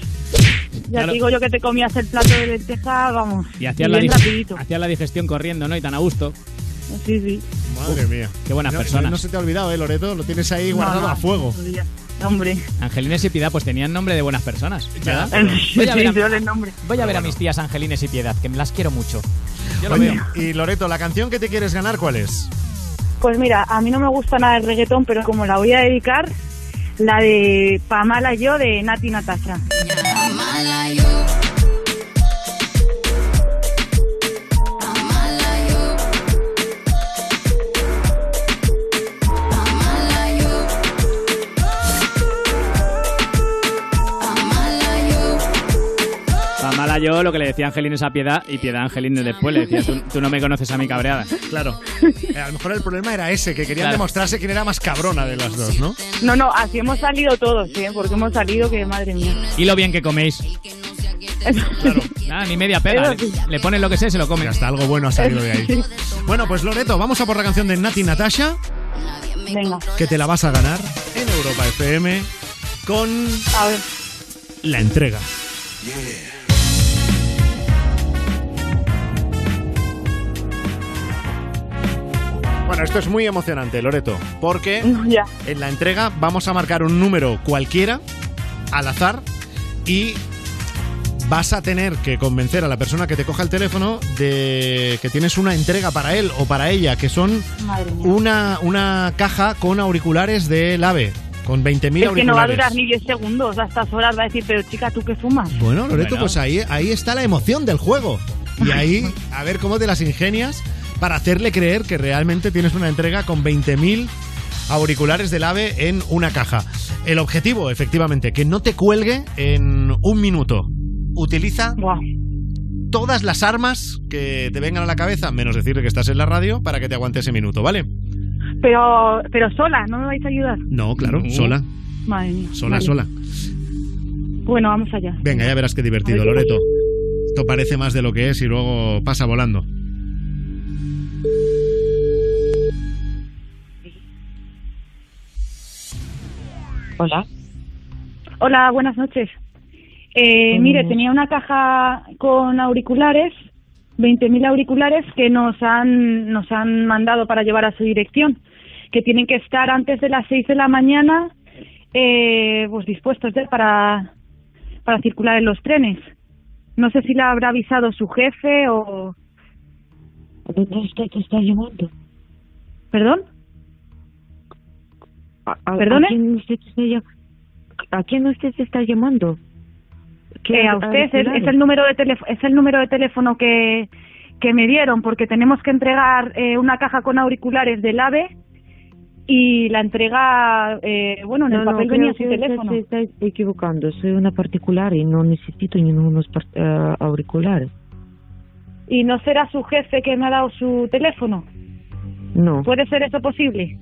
Ya Claro. te digo yo que te comías el plato de lenteja, vamos. Y hacías la, rapidito. hacías la digestión corriendo, ¿no? Y tan a gusto. Sí, sí. Madre mía. Qué buenas No- personas. No, se te ha olvidado, ¿eh, Loreto? Lo tienes ahí guardado No, no, a fuego. Hombre. Angelines y Piedad, pues tenían nombre de buenas personas. ¿verdad? Sí, Voy a ver, a, sí, el nombre. voy a, ver a mis tías Angelines y Piedad, que me las quiero mucho. Yo lo Oye, veo. y Loreto, ¿la canción que te quieres ganar cuál es? Pues mira, a mí no me gusta nada el reggaetón, pero como la voy a dedicar, la de Pamala yo de Nati Natasha. Yo lo que le decía Angelines a Piedad y Piedad a Angelines después le decía, tú, tú no me conoces a mi cabreada. Claro. Eh, A lo mejor el problema era ese, que querían Claro. demostrarse quién era más cabrona de las dos, ¿no? No, no, así hemos salido todos, ¿eh? Porque hemos salido que, madre mía. Y lo bien que coméis. Nada, ni media pega. Le, le ponen lo que sea y se lo comen. Hasta algo bueno ha salido de ahí. Bueno, pues Loreto, vamos a por la canción de Nati Natasha, Venga, que te la vas a ganar en Europa FM con a ver. la entrega. Bueno, esto es muy emocionante, Loreto, porque Ya. en la entrega vamos a marcar un número cualquiera, al azar, y vas a tener que convencer a la persona que te coja el teléfono de que tienes una entrega para él o para ella, que son una, una caja con auriculares del AVE, con 20.000 Es que auriculares. no va a durar ni 10 segundos. A estas horas va a decir, pero chica, ¿tú qué fumas? Bueno, Loreto, Bueno. pues ahí, ahí está la emoción del juego. Y ahí, a ver cómo te las ingenias para hacerle creer que realmente tienes una entrega con 20.000 auriculares del AVE en una caja. El objetivo, efectivamente, que no te cuelgue en un minuto. Utiliza todas las armas que te vengan a la cabeza, menos decirle que estás en la radio, para que te aguante ese minuto, ¿vale? Pero, pero sola, ¿no me vais a ayudar? No, claro, sola, Madre mía. sola, Vale. sola. Bueno, vamos allá. Venga, ya verás qué divertido, Loreto. Esto parece más de lo que es y luego pasa volando. Hola. Hola, buenas noches. Eh, mire, tenía una caja con auriculares, 20.000 auriculares que nos han, nos han mandado para llevar a su dirección, que tienen que estar antes de las 6 de la mañana eh, pues dispuestos ya para, para circular en los trenes. No sé si le habrá avisado su jefe o... ¿Dónde usted te está llamando? ¿Perdón? ¿A, a- ¿Perdone? ¿A quién usted llam- ¿A quién usted se está llamando? que a usted es el, es el número de teléfono es el número de teléfono que, que me dieron porque tenemos que entregar eh, una caja con auriculares del AVE y la entrega eh, bueno en el No, no, papel creo venía su teléfono se está equivocando. Soy una particular y no necesito ningunos par- eh, auriculares. y no será su jefe que me ha dado su teléfono No, puede ser eso posible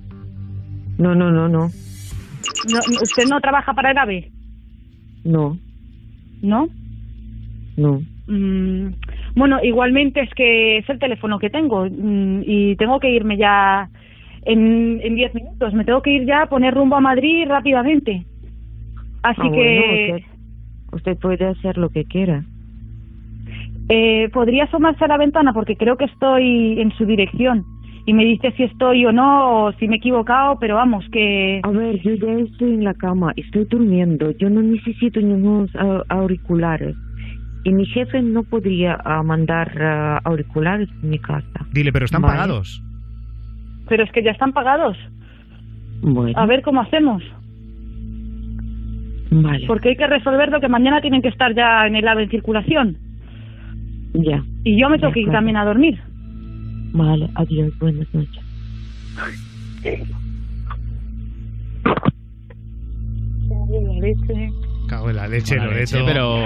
no, no, no, no. No, usted no trabaja para el AVE No, no no. Mm, bueno, igualmente es que es el teléfono que tengo mm, y tengo que irme ya en en 10 minutos. Me tengo que ir ya a poner rumbo a Madrid rápidamente. Así Ah, que bueno, usted, usted puede hacer lo que quiera. eh, podría asomarse a la ventana porque creo que estoy en su dirección y me dice si estoy o no o si me he equivocado, pero vamos, que... A ver, yo ya estoy en la cama, estoy durmiendo, yo no necesito ningunos au- auriculares. Y mi jefe no podría ah, mandar ah, auriculares en mi casa. Dile, pero están Vale. pagados. Pero es que ya están pagados. Bueno, A ver cómo hacemos. vale, Porque hay que resolverlo que mañana tienen que estar ya en el AVE en circulación. ya. Y yo me tengo que ir también a dormir. Vale, adiós, buenas noches. Cago en la leche, Con la Loreto. leche, pero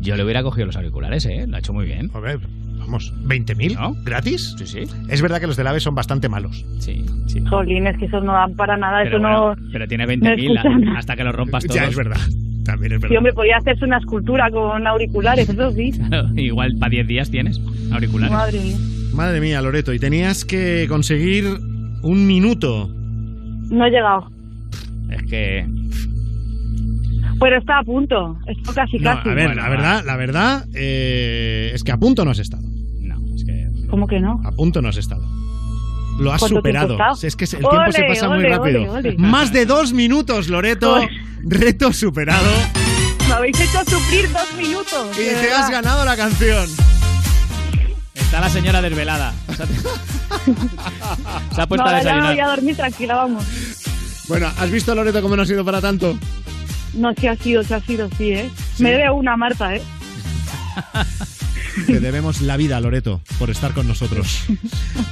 yo le hubiera cogido los auriculares, ¿eh? Lo ha hecho muy bien. A ver, vamos, ¿20.000? ¿Gratis? Sí, sí. Es verdad que los del AVE son bastante malos. Sí, sí. Jolín, es que esos no dan para nada, Pero, eso bueno, no... pero tiene no 20.000 escuchan. a- hasta que lo rompas todos. Ya, es verdad. También es Sí, hombre, podría hacerse una escultura con auriculares, eso sí. Claro, Igual para 10 días tienes auriculares. Madre mía. Madre mía, Loreto, y tenías que conseguir un minuto. No he llegado. Es que Pero está a punto. Está casi, No, casi. a ver, la verdad, la verdad eh, es que a punto no has estado. ¿Cómo que no? A punto no has estado. Lo has ¿Cuánto superado. Es que el tiempo se Ole, pasa muy rápido. ole, ole. Más de dos minutos, Loreto. Ole. Reto superado. Me habéis hecho sufrir dos minutos. Y te verdad. has ganado la canción. Está la señora desvelada. Se ha, puesto no, a ya desayunar. voy a dormir tranquila, vamos. Bueno, ¿has visto, Loreto, cómo no ha sido para tanto? No, si ha sido, si ha sido, sí, ¿eh? Me debe una, Marta, ¿eh? Te debemos la vida, Loreto, por estar con nosotros.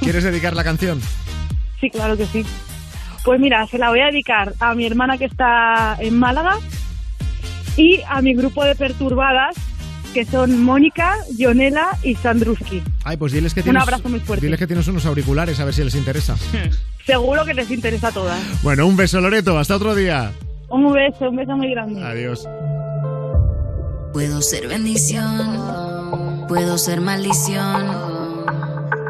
¿Quieres dedicar la canción? Sí, claro que sí. Pues mira, se la voy a dedicar a mi hermana que está en Málaga y a mi grupo de perturbadas que son Mónica, Jonela y Sandruski. Ay, pues diles que Un abrazo muy fuerte. Diles que tienes unos auriculares, a ver si les interesa. Seguro que les interesa a todas. Bueno, un beso, Loreto. Hasta otro día. Un beso, un beso muy grande. Adiós. Puedo ser bendición, puedo ser maldición.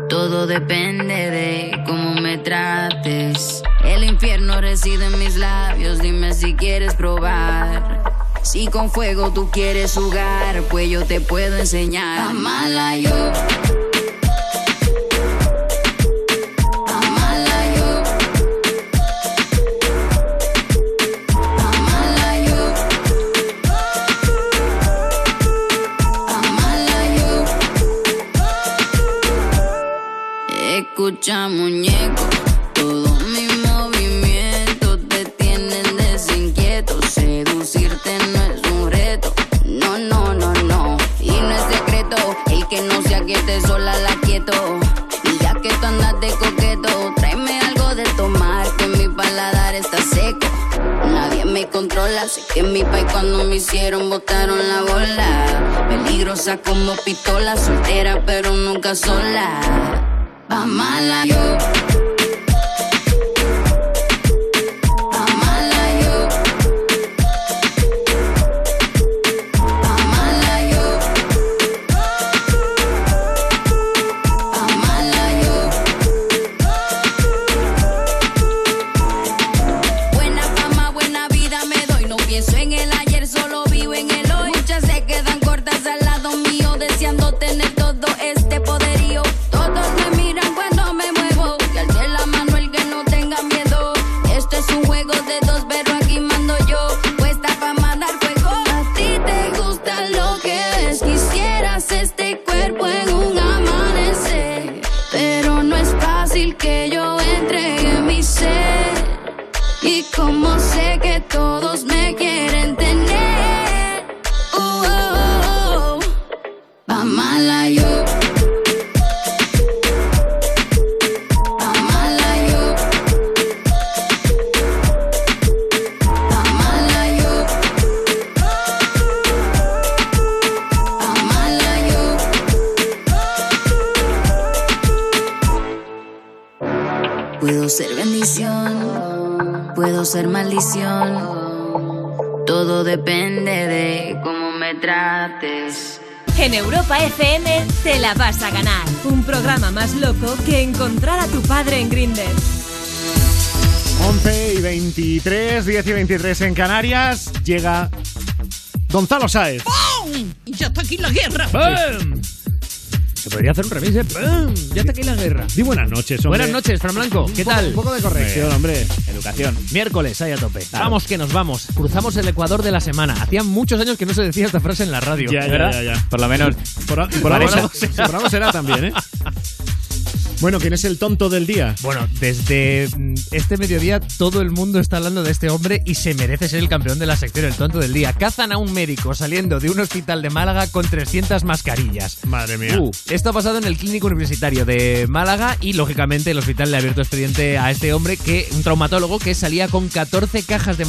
Todo depende de cómo me trates. El infierno reside en mis labios, dime si quieres probar. Si con fuego tú quieres jugar, pues yo te puedo enseñar. Amala yo. Escucha, muñeco, todos mis movimientos te tienen desinquieto. Seducirte no es un reto, no, no, no, no. Y no es secreto, el que no se aquiete sola la quieto. Y ya que tú andas de coqueto, tráeme algo de tomar, que mi paladar está seco. Nadie me controla, sé que en mi país cuando me hicieron botaron la bola. Peligrosa como pistola, soltera pero nunca sola. Pa' yo. Más loco que encontrar a tu padre en Grinder. 11 y 23, 10 y 23 en Canarias. Llega Gonzalo Sáez. ¡Pum! Ya está aquí la guerra. ¡Bum! Se podría hacer un remix, ¿eh? ¡Bum! Ya está aquí la guerra. Di buenas noches, hombre. Buenas noches, Fran Blanco. ¿Qué Un poco- tal? un poco de corrección, hombre. Educación. Miércoles, ahí a tope. Vamos que nos vamos. Cruzamos el Ecuador de la semana. Hacía muchos años que no se decía esta frase en la radio. Ya, ya, ¿verdad? ya, ya. Por lo menos. Por, por por algo será también, ¿eh? Bueno, ¿quién es el tonto del día? Bueno, desde mm, este mediodía todo el mundo está hablando de este hombre y se merece ser el campeón de la sección El Tonto del Día. Cazan a un médico saliendo de un hospital de Málaga con 300 mascarillas. Madre mía. Uh, esto ha pasado en el Clínico Universitario de Málaga y, lógicamente, el hospital le ha abierto expediente a este hombre, que un traumatólogo que salía con 14 cajas de,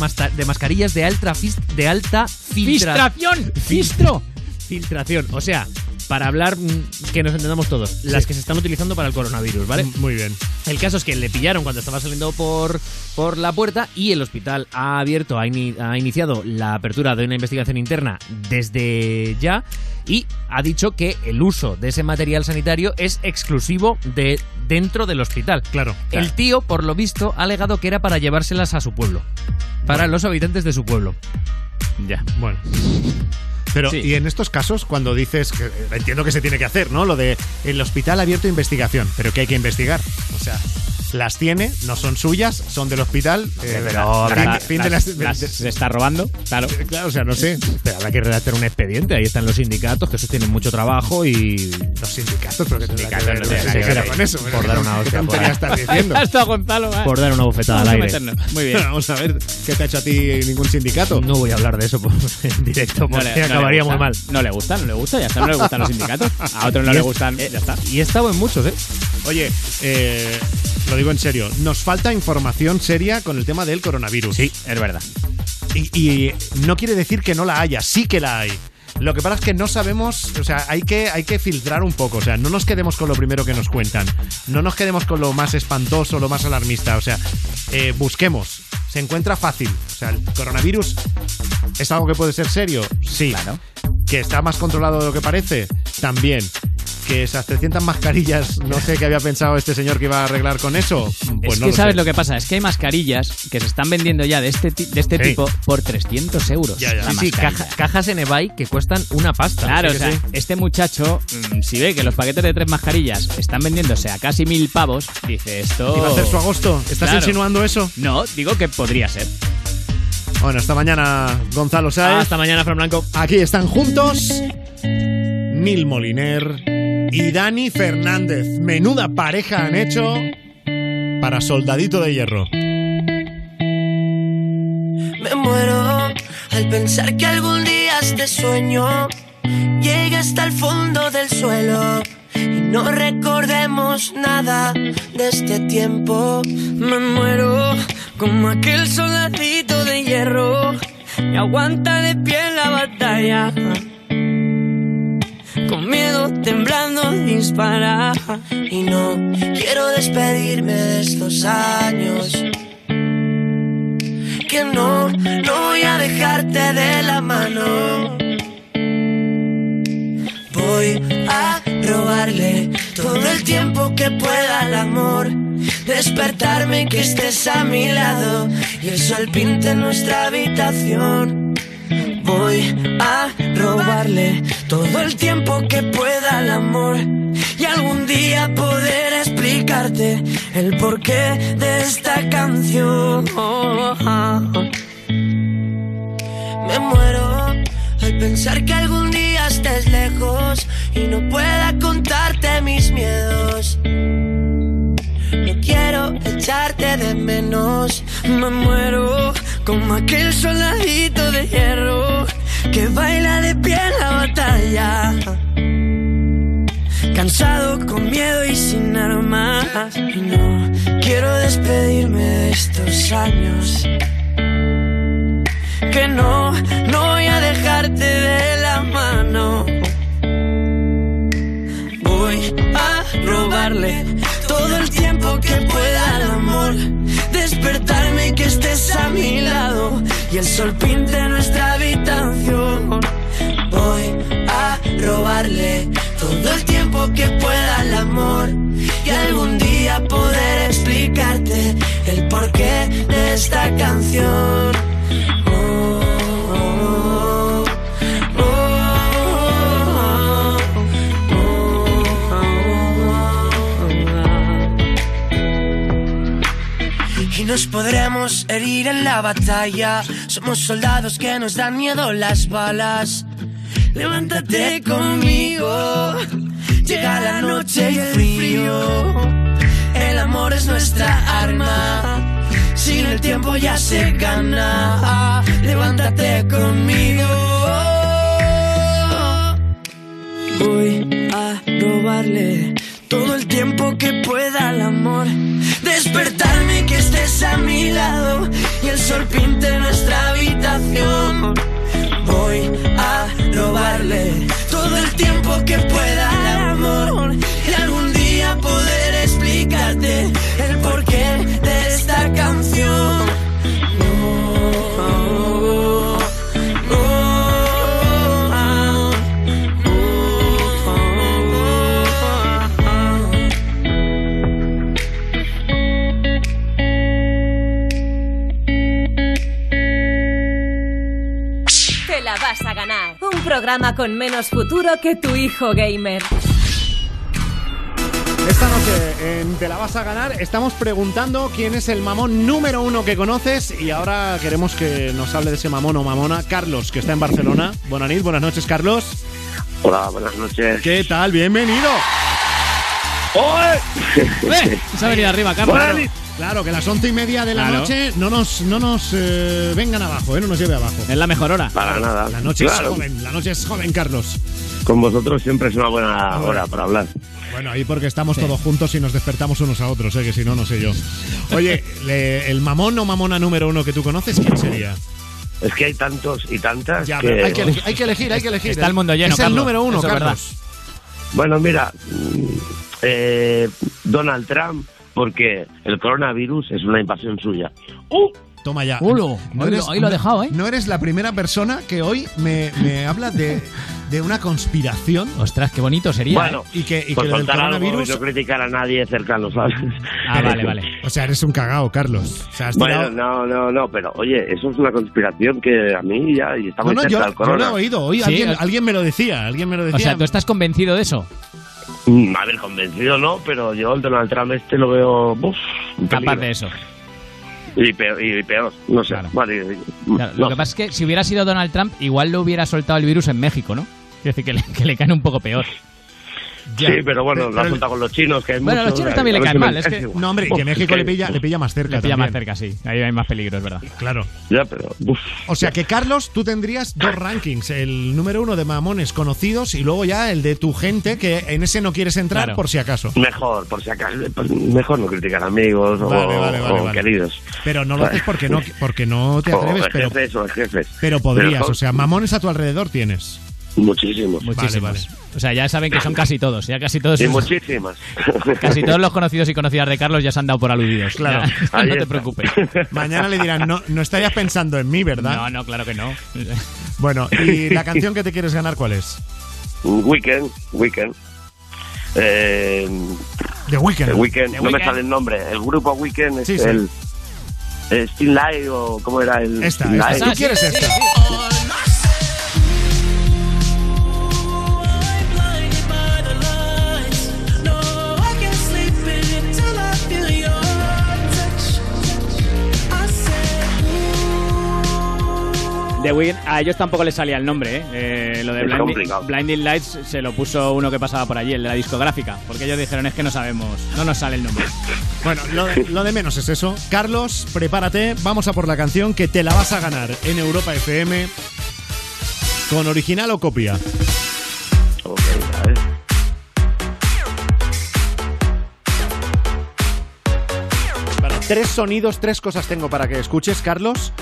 mascarillas de alta, de alta filtra- ¡Filtración! ¡Filtro! Filtración. O sea, para hablar mm, que nos entendamos todos, las que se están utilizando para el coronavirus, ¿vale? Muy bien. El caso es que le pillaron cuando estaba saliendo por, por la puerta y el hospital ha abierto, ha, ha iniciado la apertura de una investigación interna desde ya y ha dicho que el uso de ese material sanitario es exclusivo de dentro del hospital. Claro. El tío, por lo visto, ha alegado que era para llevárselas a su pueblo, para los habitantes de su pueblo. Ya. Bueno. Pero, Sí. y en estos casos, cuando dices que entiendo que se tiene que hacer, ¿no? Lo de el hospital abierto investigación, pero que hay que investigar. O sea, las tiene, no son suyas, son del hospital. eh, Pero fin, la- fin de las- las. las- se está robando, claro. Claro, o sea, no sé. Pero habrá que redactar un expediente. Ahí están los sindicatos, que esos tienen mucho trabajo y. Los sindicatos, pero que Sindicatos no ver. con eso. Por dar una ¿Qué hostia, tontería por- estás diciendo? Hasta Gonzalo, ¿eh? Por dar una bofetada al aire. Muy bien. Vamos a ver qué te ha hecho a ti ningún sindicato. No voy a hablar de eso por- en directo, porque acabaría muy mal. No le gusta, no le gusta, ya está. No le gustan los sindicatos. A otros no le gustan, eh, ya está. Y he estado en muchos, ¿eh? Oye, eh, lo digo en serio, nos falta información seria con el tema del coronavirus. Sí, es verdad. Y, y no quiere decir que no la haya, sí que la hay. Lo que pasa es que no sabemos, o sea, hay que, hay que filtrar un poco, o sea, no nos quedemos con lo primero que nos cuentan, no nos quedemos con lo más espantoso, lo más alarmista, o sea, eh, busquemos, se encuentra fácil, o sea, el coronavirus es algo que puede ser serio, sí, Claro. que está más controlado de lo que parece, también. Que esas 300 mascarillas, no sé qué había pensado este señor que iba a arreglar con eso. Pues es no que lo sabes sé. lo que pasa, es que hay mascarillas que se están vendiendo ya de este, de este Sí. tipo por 300 euros. Ya, ya. la Sí, sí, caja- cajas en eBay que cuestan una pasta. Claro, Sí o sea, sí. este muchacho, mm, si ve que los paquetes de tres mascarillas están vendiéndose a casi mil pavos, dice esto. ¿Iba a hacer su agosto? ¿Estás Claro. insinuando eso? No, digo que podría ser. Bueno, esta mañana Gonzalo Sáez. Hasta mañana, Fran Blanco. Aquí están juntos Nil Moliner y Dani Fernández. Menuda pareja han hecho para Soldadito de Hierro. Me muero al pensar que algún día este sueño llegue hasta el fondo del suelo y no recordemos nada de este tiempo. Me muero como aquel soldadito de hierro que aguanta de pie en la batalla. Con miedo, temblando, dispara. Y no quiero despedirme de estos años que no, no voy a dejarte de la mano. Voy a robarle todo el tiempo que pueda al amor. Despertarme y que estés a mi lado y el sol pinte nuestra habitación. Voy a robarle todo el tiempo que pueda al amor y algún día poder explicarte el porqué de esta canción. Me muero al pensar que algún día estés lejos y no pueda contarte mis miedos. No quiero echarte de menos. Me muero como aquel soldadito de hierro que baila de pie en la batalla. Cansado, con miedo y sin armas. Y no quiero despedirme de estos años. Que no, no voy a dejarte de la mano. Voy a robarle todo el tiempo que pueda al amor. Despertarme y que estés a mi lado. Y el sol pinte nuestra habitación. Voy a robarle todo el tiempo que pueda al amor. Y algún día poder explicarte el porqué de esta canción. Y nos podremos herir en la batalla. Somos soldados que nos dan miedo las balas. Levántate conmigo. Llega la noche y el frío. El amor es nuestra arma. Sin el tiempo ya se gana. Levántate conmigo. Voy a robarle todo el tiempo que pueda al amor. Despertarme y que estés a mi lado y el sol pinte nuestra habitación. Voy a robarle todo el tiempo que pueda al amor y algún día poder explicarte el porqué de esta canción. Programa con menos futuro que tu hijo gamer. Esta noche en Te la vas a ganar estamos preguntando quién es el mamón número uno que conoces y ahora queremos que nos hable de ese mamón o mamona, Carlos, que está en Barcelona. Buenas noches, buenas noches, Carlos. Hola, buenas noches. ¿Qué tal? Bienvenido. ¡Eh! Se ha venido arriba, Carlos. Claro, claro, que las once y media de la Claro. noche no nos, no nos eh, vengan abajo, ¿eh? no nos lleve abajo. Es la mejor hora. Para nada. La noche Claro. es joven, la noche es joven, Carlos. Con vosotros siempre es una buena bueno. hora para hablar. Bueno, ahí porque estamos todos juntos y nos despertamos unos a otros, ¿eh? que si no, no sé yo. Oye, le- el mamón o mamona número uno que tú conoces, ¿quién sería? Es que hay tantos y tantas Ya, que... pero hay que elegir, hay que elegir, hay que elegir. Está el mundo lleno, Es el número uno, Eso Carlos. Bueno, mira, mm, eh, Donald Trump, porque el coronavirus es una invasión suya. Toma ya. Ulo, ahí lo- ahí lo ha dejado, ¿eh? No eres la primera persona que hoy me, me habla de, de una conspiración. Ostras, qué bonito sería. Bueno, ¿eh? Y que, y por que lo del algo, coronavirus. no criticar a nadie cercano, ¿sabes? Ah, vale, vale. O sea, eres un cagao, Carlos. O sea, has Bueno, tirado- no, no, no, pero oye, eso es una conspiración que a mí ya y está No, muy no, cerca yo, del yo lo he oído. Hoy Sí, alguien, eh. alguien me lo decía. Alguien me lo decía. O sea, ¿tú estás convencido de eso? Mm, A ver, convencido no, pero yo el Donald Trump este lo veo uf, Capaz de eso. Y peor, y peor, no sé. Vale, Claro, no Lo que pasa es que si hubiera sido Donald Trump, igual lo hubiera soltado el virus en México, ¿no? Quiero decir que le, que le caen un poco peor. Sí, pero bueno, ha soltado con los chinos, que hay Bueno, muchos, los chinos a también le caen mal, es que-. No, hombre, que México le pilla, le pilla más cerca. Le pilla más cerca, sí. Ahí hay más peligro, es verdad. Claro. Ya, pero. uf. O sea que, Carlos, tú tendrías dos rankings: el número uno de mamones conocidos y luego ya el de tu gente, que en ese no quieres entrar Claro. por si acaso. Mejor, por si acaso, pues, mejor no criticar amigos o, Vale, o vale. queridos. Pero no lo haces porque no, porque no te O atreves, pero, jefes o jefes. pero podrías. O sea, mamones a tu alrededor tienes. Muchísimos. Muchísimos. O sea, ya saben que son casi todos. Ya casi todos. Y muchísimas. Casi todos los conocidos y conocidas de Carlos ya se han dado por aludidos. Claro. Ya, no te preocupes. Mañana le dirán, no, no estarías pensando en mí, ¿verdad? No, no, claro que no. Bueno, ¿y la canción que te quieres ganar cuál es? Weekend, Weekend. Eh, The Weeknd. The Weeknd, The no me sale el nombre. El grupo Weekend es Sí, sí. el. Still Live o cómo era el. Esta, esta. ¿Tú quieres esta? The Weeknd, a ellos tampoco les salía el nombre, ¿eh? Eh, lo de Blinding. Blinding Lights se lo puso uno que pasaba por allí, el de la discográfica, porque ellos dijeron es que no sabemos, no nos sale el nombre. Bueno, lo de, lo de menos es eso. Carlos, prepárate, vamos a por la canción que te la vas a ganar en Europa FM con original o copia. Tres sonidos, tres cosas tengo para que escuches, Carlos.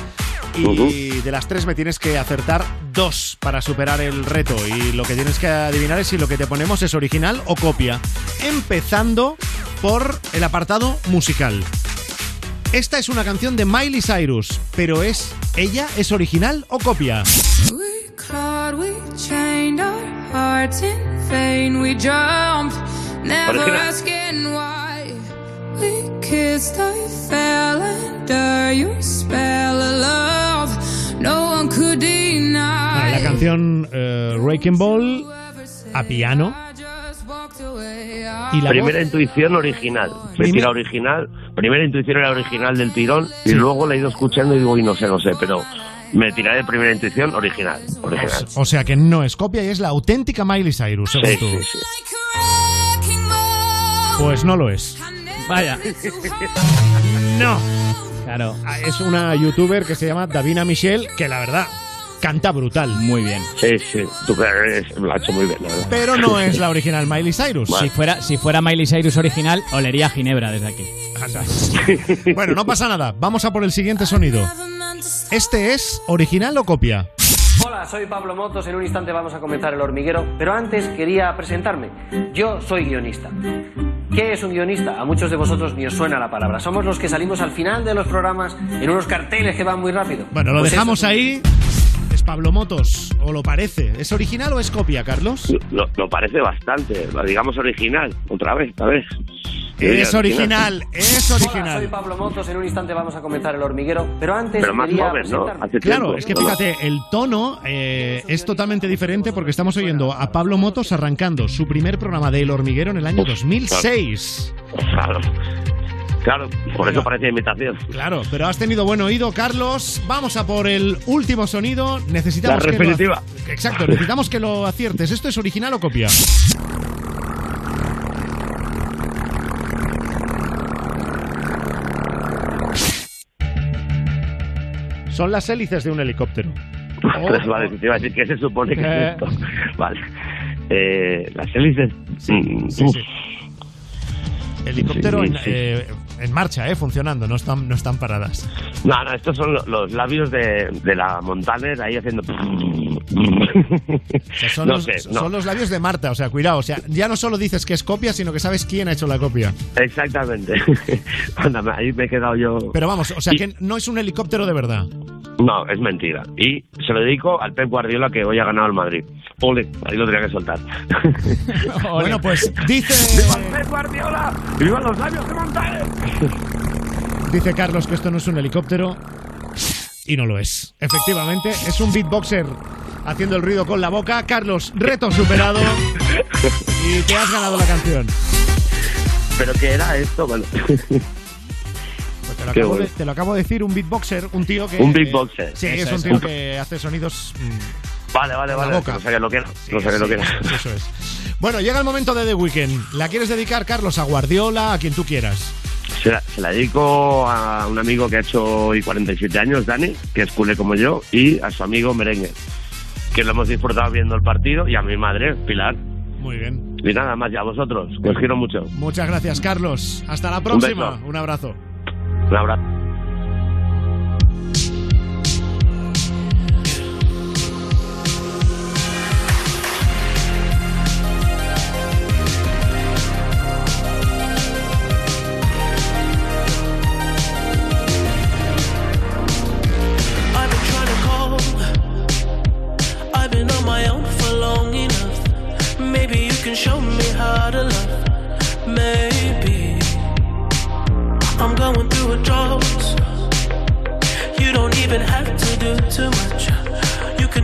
Y de las tres me tienes que acertar dos para superar el reto. Y lo que tienes que adivinar es si lo que te ponemos es original o copia. Empezando por el apartado musical. Esta es una canción de Miley Cyrus, pero es ella es original o copia. We clawed, we chained our hearts in vain. We jumped, never Original. asking why. We kissed, I fell under your spell of love. No one could deny. Vale, la canción eh, Wrecking Ball a piano. Y la Primera voz- intuición original. Me Primer- original. Primera intuición era original del tirón y luego la he ido escuchando y digo, y no sé, no sé, pero me tiraré de primera intuición original. original. O sea que no es copia y es la auténtica Miley Cyrus, según Sí, tú. sí, sí. Pues no lo es. Vaya. No. Claro. Ah, Es una youtuber que se llama Davina Michelle, que la verdad canta brutal. Muy bien. Sí, sí, tú lo ha hecho muy bien, la verdad. Pero no es la original Miley Cyrus. Si fuera, si fuera Miley Cyrus original, olería a Ginebra desde aquí. Bueno, no pasa nada. Vamos a por el siguiente sonido. ¿Este es original o copia? Hola, soy Pablo Motos. En un instante vamos a comenzar el hormiguero, pero antes quería presentarme. Yo soy guionista. ¿Qué es un guionista? A muchos de vosotros ni os suena la palabra. Somos los que salimos al final de los programas en unos carteles que van muy rápido. Bueno, lo Pues dejamos eso. ahí. Es Pablo Motos, o lo parece. ¿Es original o es copia, Carlos? Lo, lo parece bastante, lo digamos original, otra vez, a ver. Es original, es Hola, original. soy Pablo Motos. En un instante vamos a comenzar el hormiguero. Pero antes Pero más quería joven, ¿no? Hace Claro, tiempo, es que fíjate, el tono eh, es totalmente diferente porque estamos oyendo a Pablo Motos arrancando su primer programa de El Hormiguero en el año 2006. Claro. Claro, por eso parece imitación. Claro, pero has tenido buen oído, Carlos. Vamos a por el último sonido. Necesitamos La que lo repetitiva. ac- Exacto, necesitamos que lo aciertes. ¿Esto es original o copia? Son las hélices de un helicóptero. Ostras, vale, te iba a decir que se supone que Eh. es esto. Vale. Eh, las hélices. Mm, sí, sí. Helicóptero Sí, en, sí. eh, en marcha, eh, funcionando, no están, no están paradas. No, no, estos son lo- los labios de, de la Montaner ahí haciendo. O sea, son, no los, sé, no. son los labios de Marta, o sea, cuidado, o sea, ya no solo dices que es copia, sino que sabes quién ha hecho la copia. Exactamente. Anda, ahí me he quedado yo. Pero vamos, o sea, Y- que no es un helicóptero de verdad. No, es mentira. Y se lo dedico al Pep Guardiola que hoy ha ganado el Madrid. Ole, ahí lo tenía que soltar. Bueno, pues dice, ¡Pep Guardiola! ¡Y vivan los labios de Montaner! dice Carlos que esto no es un helicóptero y no lo es. Efectivamente, es un beatboxer haciendo el ruido con la boca. Carlos, reto superado y te has ganado la canción. ¿Pero qué era esto? Bueno. Te lo, Qué acabo bueno. de, te lo acabo de decir, un beatboxer, un tío que... Un beatboxer. Sí, es un tío que hace sonidos... mm, Vale, vale, vale. boca. No sabía lo que era. No sabía sí, lo que era. Eso es. Bueno, llega el momento de The Weeknd. ¿La quieres dedicar, Carlos, a Guardiola, a quien tú quieras? Se la, se la dedico a un amigo que ha hecho hoy 47 años, Dani, que es culé como yo, y a su amigo Merengue, que lo hemos disfrutado viendo el partido, y a mi madre, Pilar. Muy bien. Y nada más, y a vosotros, que os quiero mucho. Muchas gracias, Carlos. Hasta la próxima. beso. un abrazo. Un abrazo. I've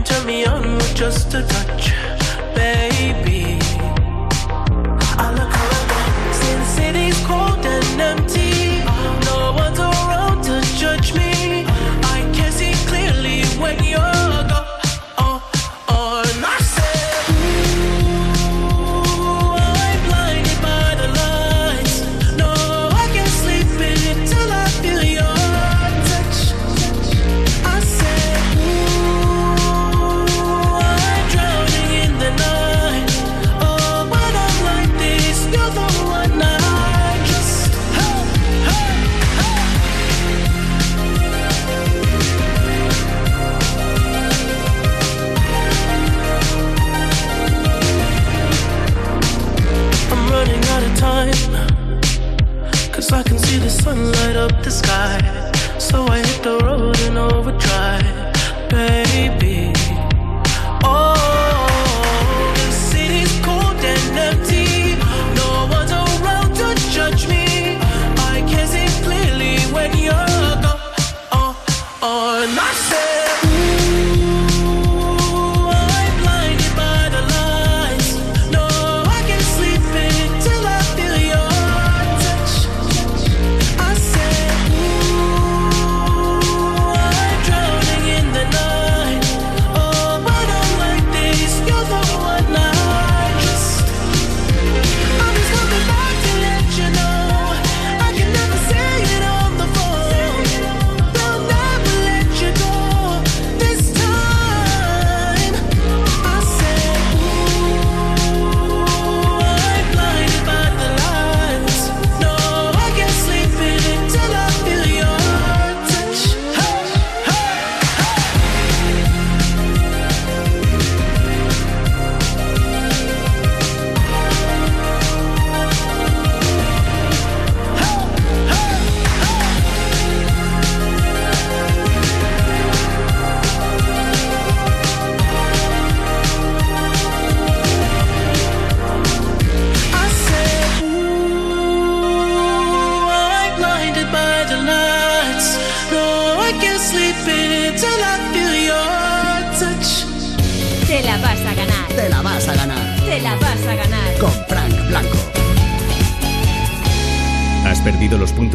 turn me on with just a touch,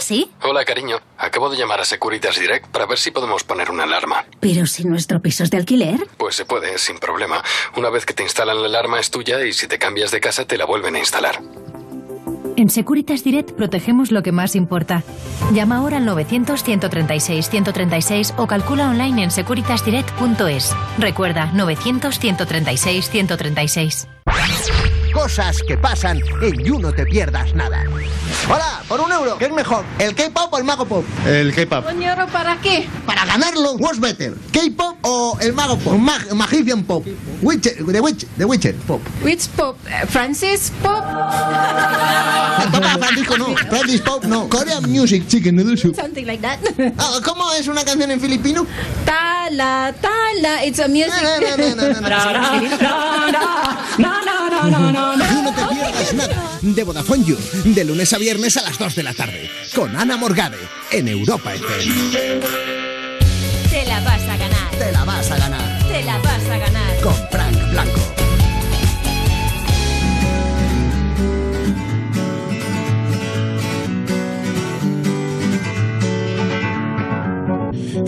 ¿Sí? Hola, cariño. Acabo de llamar a Securitas Direct para ver si podemos poner una alarma. Pero si nuestro piso es de alquiler. Pues se puede, sin problema. Una vez que te instalan la alarma es tuya y si te cambias de casa te la vuelven a instalar. En Securitas Direct protegemos lo que más importa. Llama ahora al 900-136-136 o calcula online en securitasdirect.es. Recuerda, 900-136-136. Cosas que pasan en You No Te Pierdas Nada. Hola, por un euro, ¿qué es mejor? ¿El K-pop o el Mago Pop? El K-pop. ¿Un euro para qué? Para ganarlo, what's better? ¿K-pop o el Mago Pop? Mag Magician Pop. Witcher, The Witcher, The Witcher Pop. Which pop? Eh, Francis pop? Papá Francisco no, Francis Pop no. Korean Music Chicken Noodle Soup. Something like that. Ah, ¿Cómo es una canción en filipino? Tala, tala, it's a music. You No Te Pierdas Nada. De Vodafone You. De lunes a viernes a las 2 de la tarde. Con Ana Morgade. En Europa FM. Te la vas a ganar. Te la vas a ganar. Te la vas a ganar. Con Frank Blanco.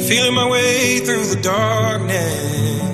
Feeling my way through the darkness,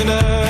tonight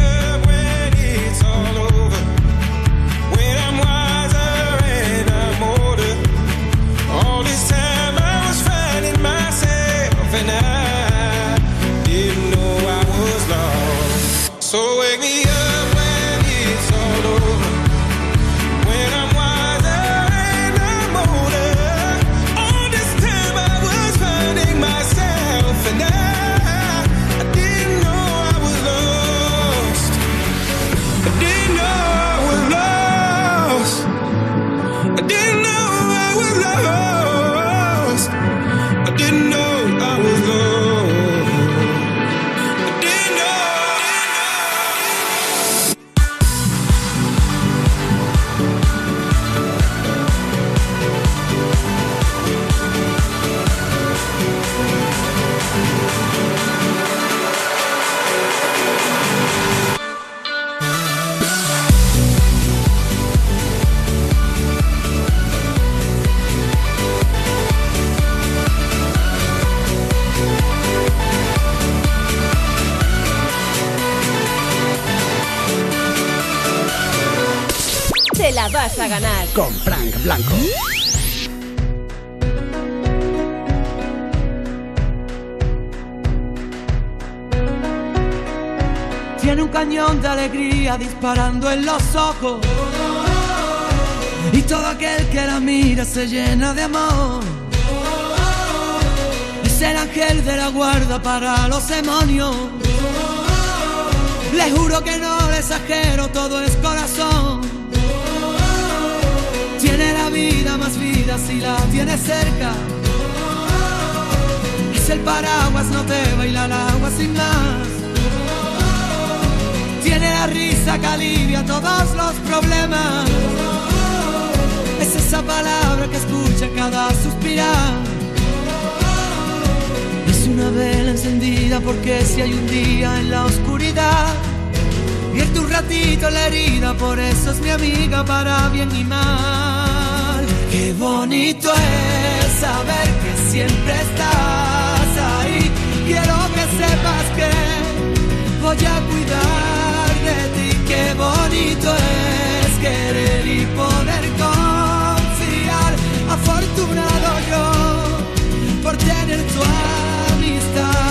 Con Frank Blanco. Tiene un cañón de alegría disparando en los ojos. Y todo aquel que la mira se llena de amor. Es el ángel de la guarda para los demonios. Le juro que no le exagero, todo es corazón. Si la tiene cerca. Es el paraguas, no te baila el agua sin más. Tiene la risa que alivia todos los problemas. Es esa palabra que escucha cada suspirar. Es una vela encendida porque si hay un día en la oscuridad, vierte un ratito la herida, por eso es mi amiga para bien y mal. Qué bonito es saber que siempre estás ahí. Quiero que sepas que voy a cuidar de ti. Qué bonito es querer y poder confiar. Afortunado yo por tener tu amistad.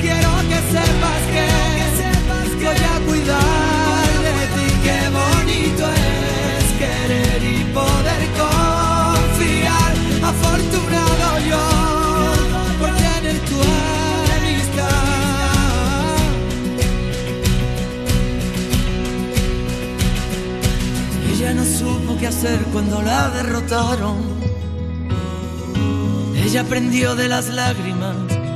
Quiero que sepas que, voy a cuidar de ti. Qué bonito es querer y poder confiar. Afortunado yo por tener tu amistad. Ella no supo qué hacer cuando la derrotaron. Ella aprendió de las lágrimas,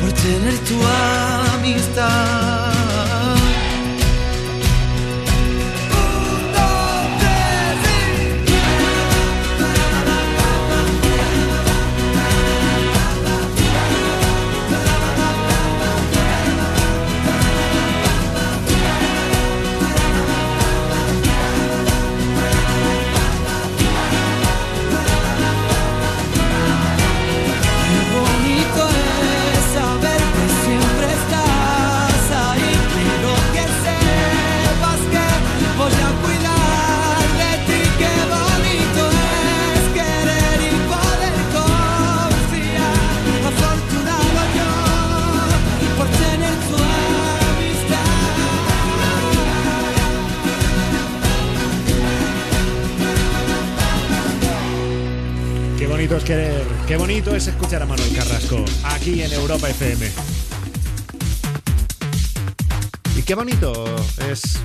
por tener tu amistad. Qué bonito es escuchar a Manuel Carrasco aquí en Europa FM. Y qué bonito es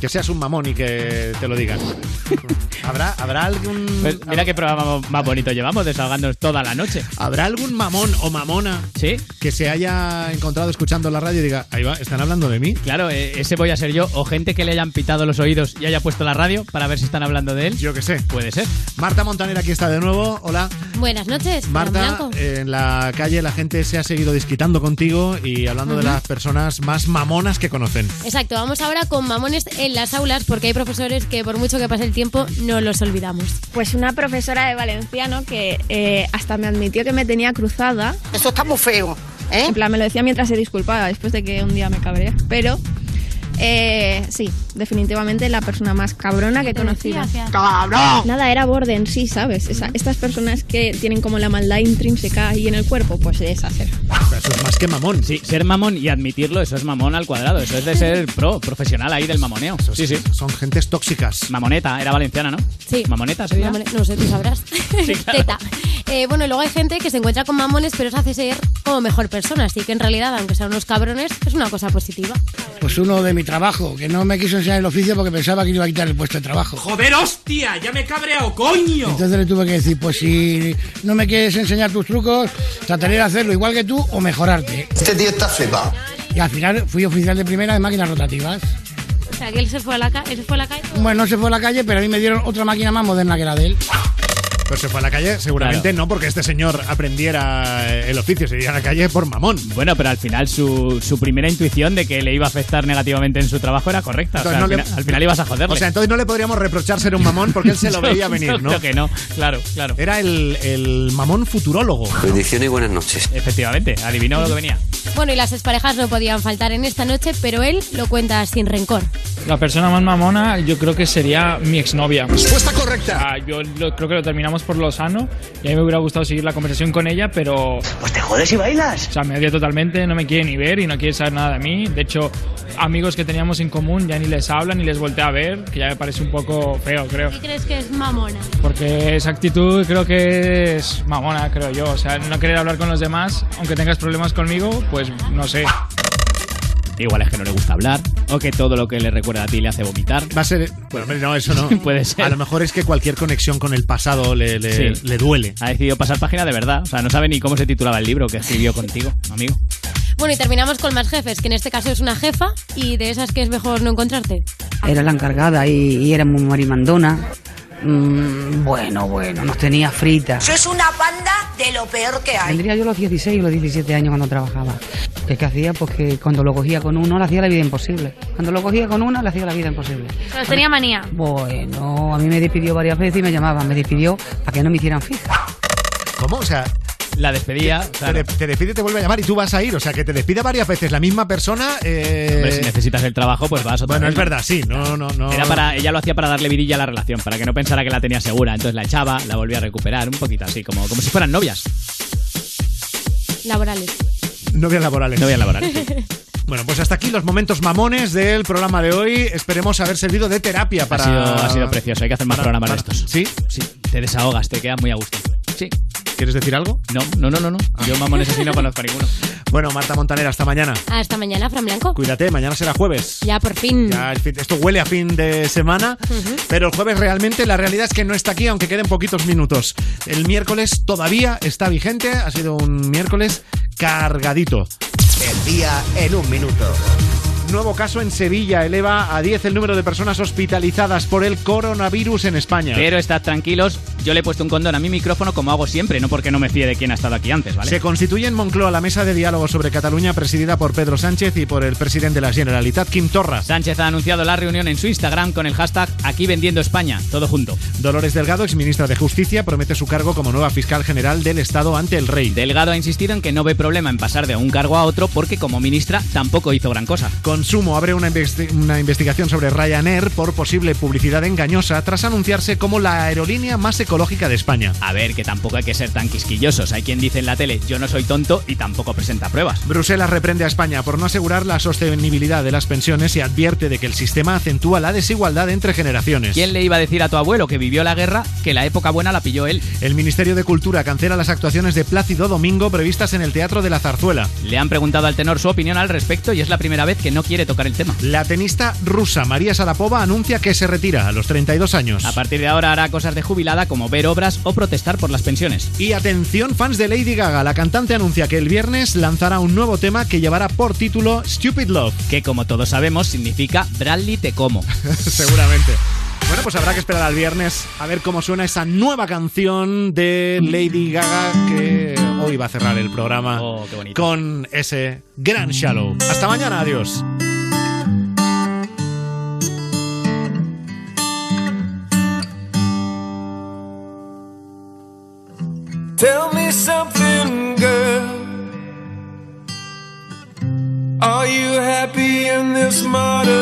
que seas un mamón y que te lo digan. ¿Habrá, ¿Habrá algún... Pues mira qué programa más bonito llevamos, desahogándonos toda la noche. ¿Habrá algún mamón o mamona ¿Sí? que se haya encontrado escuchando la radio y diga, ahí va, están hablando de mí? Claro, eh, ese voy a ser yo. O gente que le hayan pitado los oídos y haya puesto la radio para ver si están hablando de él. Yo que sé. Puede ser. Marta Montaner aquí está de nuevo. Hola. Buenas noches, Marta, Blanco. en la calle la gente se ha seguido disquitando contigo y hablando de las personas más mamonas que conocen. Exacto, vamos ahora con mamones en las aulas porque hay profesores que por mucho que pase el tiempo no los olvidamos. Pues una profesora de valenciano que eh, hasta me admitió que me tenía cruzada. Eso está muy feo. En plan, me lo decía mientras se disculpaba, después de que un día me cabrea. Pero Eh, sí, definitivamente la persona más cabrona que he conocido. ¡Cabrón! Nada, era borde en sí, ¿sabes? Esa- estas personas que tienen como la maldad intrínseca ahí en el cuerpo, pues esas era. Eso es más que mamón. Sí, ser mamón y admitirlo, eso es mamón al cuadrado. Eso es de ser pro, profesional ahí del mamoneo. Sí, sí. Son gentes tóxicas. Mamoneta, era valenciana, ¿no? Sí. Mamoneta sería. Mamone- No sé, tú sabrás. Teta. Eh, bueno, y luego hay gente que se encuentra con mamones, pero se hace ser como mejor persona. Así que en realidad, aunque sean unos cabrones, es una cosa positiva. Pues uno de mi trabajo, que no me quiso enseñar el oficio porque pensaba que le iba a quitar el puesto de trabajo. Joder, hostia, ya me he cabreado, coño. Entonces le tuve que decir, pues si no me quieres enseñar tus trucos, trataré de hacerlo igual que tú o mejorarte. Este tío está flipado. Y al final fui oficial de primera de máquinas rotativas. O sea, que él se fue a la, ca- él se fue a la calle. Bueno, no se fue a la calle, pero a mí me dieron otra máquina más moderna que la de él. Pero se fue a la calle, seguramente no porque este señor aprendiera el oficio, se iría a la calle por mamón. Bueno, pero al final su, su primera intuición de que le iba a afectar negativamente en su trabajo era correcta. O sea, Entonces al, le- final, al final ibas a joderle. O sea, entonces no le podríamos reprochar ser un mamón porque él se lo Yo- veía venir, yo ¿no? creo que no, claro, claro. Era el, el mamón futurólogo. Bendiciones y buenas noches. Efectivamente, adivinó lo que venía. Bueno, y las exparejas no podían faltar en esta noche, pero él lo cuenta sin rencor. La persona más mamona yo creo que sería mi exnovia. Respuesta correcta. Ah, yo lo- creo que lo terminamos por lo sano y a mí me hubiera gustado seguir la conversación con ella, pero... Pues te jodes y bailas. O sea, me odia totalmente, no me quiere ni ver y no quiere saber nada de mí. De hecho, amigos que teníamos en común ya ni les hablan ni les voltea a ver, que ya me parece un poco feo, creo. ¿Qué crees que es mamona? Porque esa actitud creo que es mamona, creo yo. O sea, no querer hablar con los demás, aunque tengas problemas conmigo, pues no sé. Igual es que no le gusta hablar, o que todo lo que le recuerda a ti le hace vomitar. Va a ser. Bueno, hombre, no, eso no. Puede ser. A lo mejor es que cualquier conexión con el pasado le, le- Sí. le duele. Ha decidido pasar página de verdad. O sea, no sabe ni cómo se titulaba el libro que escribió contigo, amigo. Bueno, y terminamos con más jefes, que en este caso es una jefa y de esas que es mejor no encontrarte. Era la encargada y, y era muy marimandona. Mm, bueno, bueno, nos tenía fritas. Sois una banda de lo peor que hay. Tendría yo los 16 o los 17 años cuando trabajaba. ¿Qué, qué hacía? Pues que cuando lo cogía con uno le hacía la vida imposible. Cuando lo cogía con una le hacía la vida imposible. Pero tenía manía. Bueno, a mí me despidió varias veces y me llamaban. Me despidió para que no me hicieran fija. ¿Cómo? O sea. La despedía. Te, de- te despide y te vuelve a llamar y tú vas a ir. O sea, que te despide varias veces la misma persona. eh, Hombre, si necesitas el trabajo, pues vas otra Bueno, vez, es verdad, sí. No, no, no. Era para, ella lo hacía para darle vidilla a la relación, para que no pensara que la tenía segura. Entonces la echaba, la volvía a recuperar, un poquito así, como, como si fueran novias. Laborales. Novias laborales. Novias laborales. Bueno, pues hasta aquí los momentos mamones del programa de hoy. Esperemos haber servido de terapia para. Ha, sido, ha sido precioso, hay que hacer más para- programas de estos. ¿Sí? Sí, te desahogas, te quedas muy a gusto. Sí. ¿Quieres decir algo? No, no, no, no. no. Yo mamones así no conozco a ninguno. Bueno, Marta Montanera, hasta mañana. Hasta mañana, Fran Blanco. Cuídate, mañana será jueves. Ya por fin. Ya el fin- esto huele a fin de semana, pero el jueves realmente la realidad es que no está aquí, aunque queden poquitos minutos. El miércoles todavía está vigente, ha sido un miércoles cargadito. El día en un minuto. Nuevo caso en Sevilla eleva a 10 el número de personas hospitalizadas por el coronavirus en España. Pero estad tranquilos, yo le he puesto un condón a mi micrófono como hago siempre, no porque no me fíe de quién ha estado aquí antes, ¿vale? Se constituye en Moncloa la mesa de diálogo sobre Cataluña presidida por Pedro Sánchez y por el presidente de la Generalitat, Quim Torra. Sánchez ha anunciado la reunión en su Instagram con el hashtag Aquí vendiendo España, todo junto. Dolores Delgado, exministra de Justicia, promete su cargo como nueva fiscal general del Estado ante el rey. Delgado ha insistido en que no ve problema en pasar de un cargo a otro porque como ministra tampoco hizo gran cosa. Consumo abre una, investi- una investigación sobre Ryanair por posible publicidad engañosa tras anunciarse como la aerolínea más ecológica de España. A ver, que tampoco hay que ser tan quisquillosos. Hay quien dice en la tele, yo no soy tonto y tampoco presenta pruebas. Bruselas reprende a España por no asegurar la sostenibilidad de las pensiones y advierte de que el sistema acentúa la desigualdad entre generaciones. ¿Quién le iba a decir a tu abuelo que vivió la guerra que la época buena la pilló él? El Ministerio de Cultura cancela las actuaciones de Plácido Domingo previstas en el Teatro de la Zarzuela. Le han preguntado al tenor su opinión al respecto y es la primera vez que no quiere tocar el tema. La tenista rusa María Sarapova anuncia que se retira a los 32 años. A partir de ahora hará cosas de jubilada como ver obras o protestar por las pensiones. Y atención fans de Lady Gaga, la cantante anuncia que el viernes lanzará un nuevo tema que llevará por título Stupid Love. Que como todos sabemos significa Bradley te como. Seguramente. Bueno, pues habrá que esperar al viernes a ver cómo suena esa nueva canción de Lady Gaga que hoy va a cerrar el programa Oh, qué bonito. con ese gran shallow. Hasta mañana, adiós. Tell me something, girl. Are you happy in this modern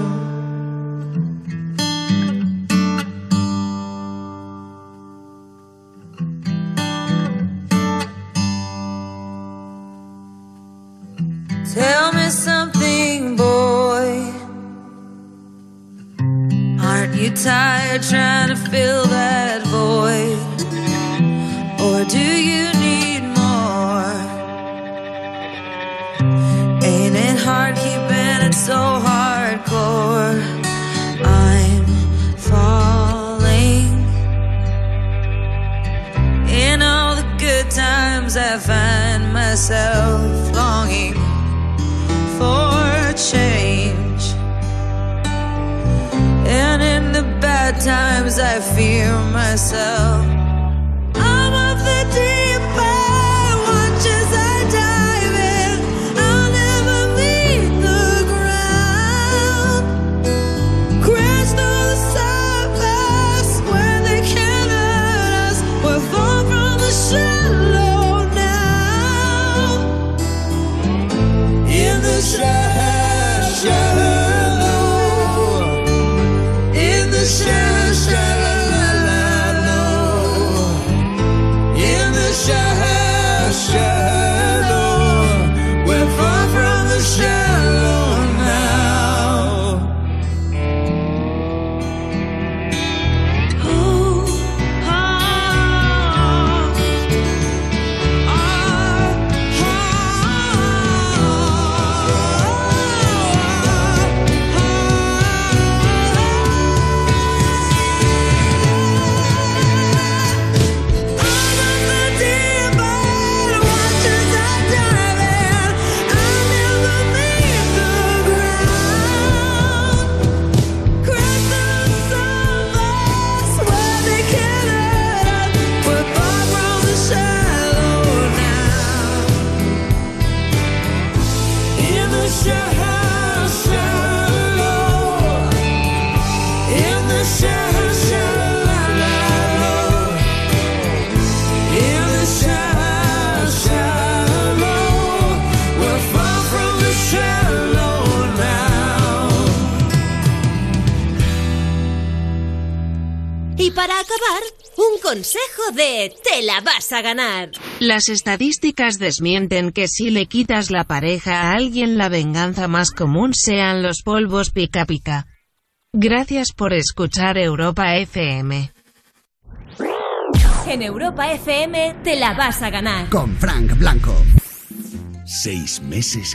Myself. Consejo de Te la vas a ganar. Las estadísticas desmienten que si le quitas la pareja a alguien la venganza más común sean los polvos pica pica. Gracias por escuchar Europa FM. En Europa FM te la vas a ganar. Con Frank Blanco. Seis meses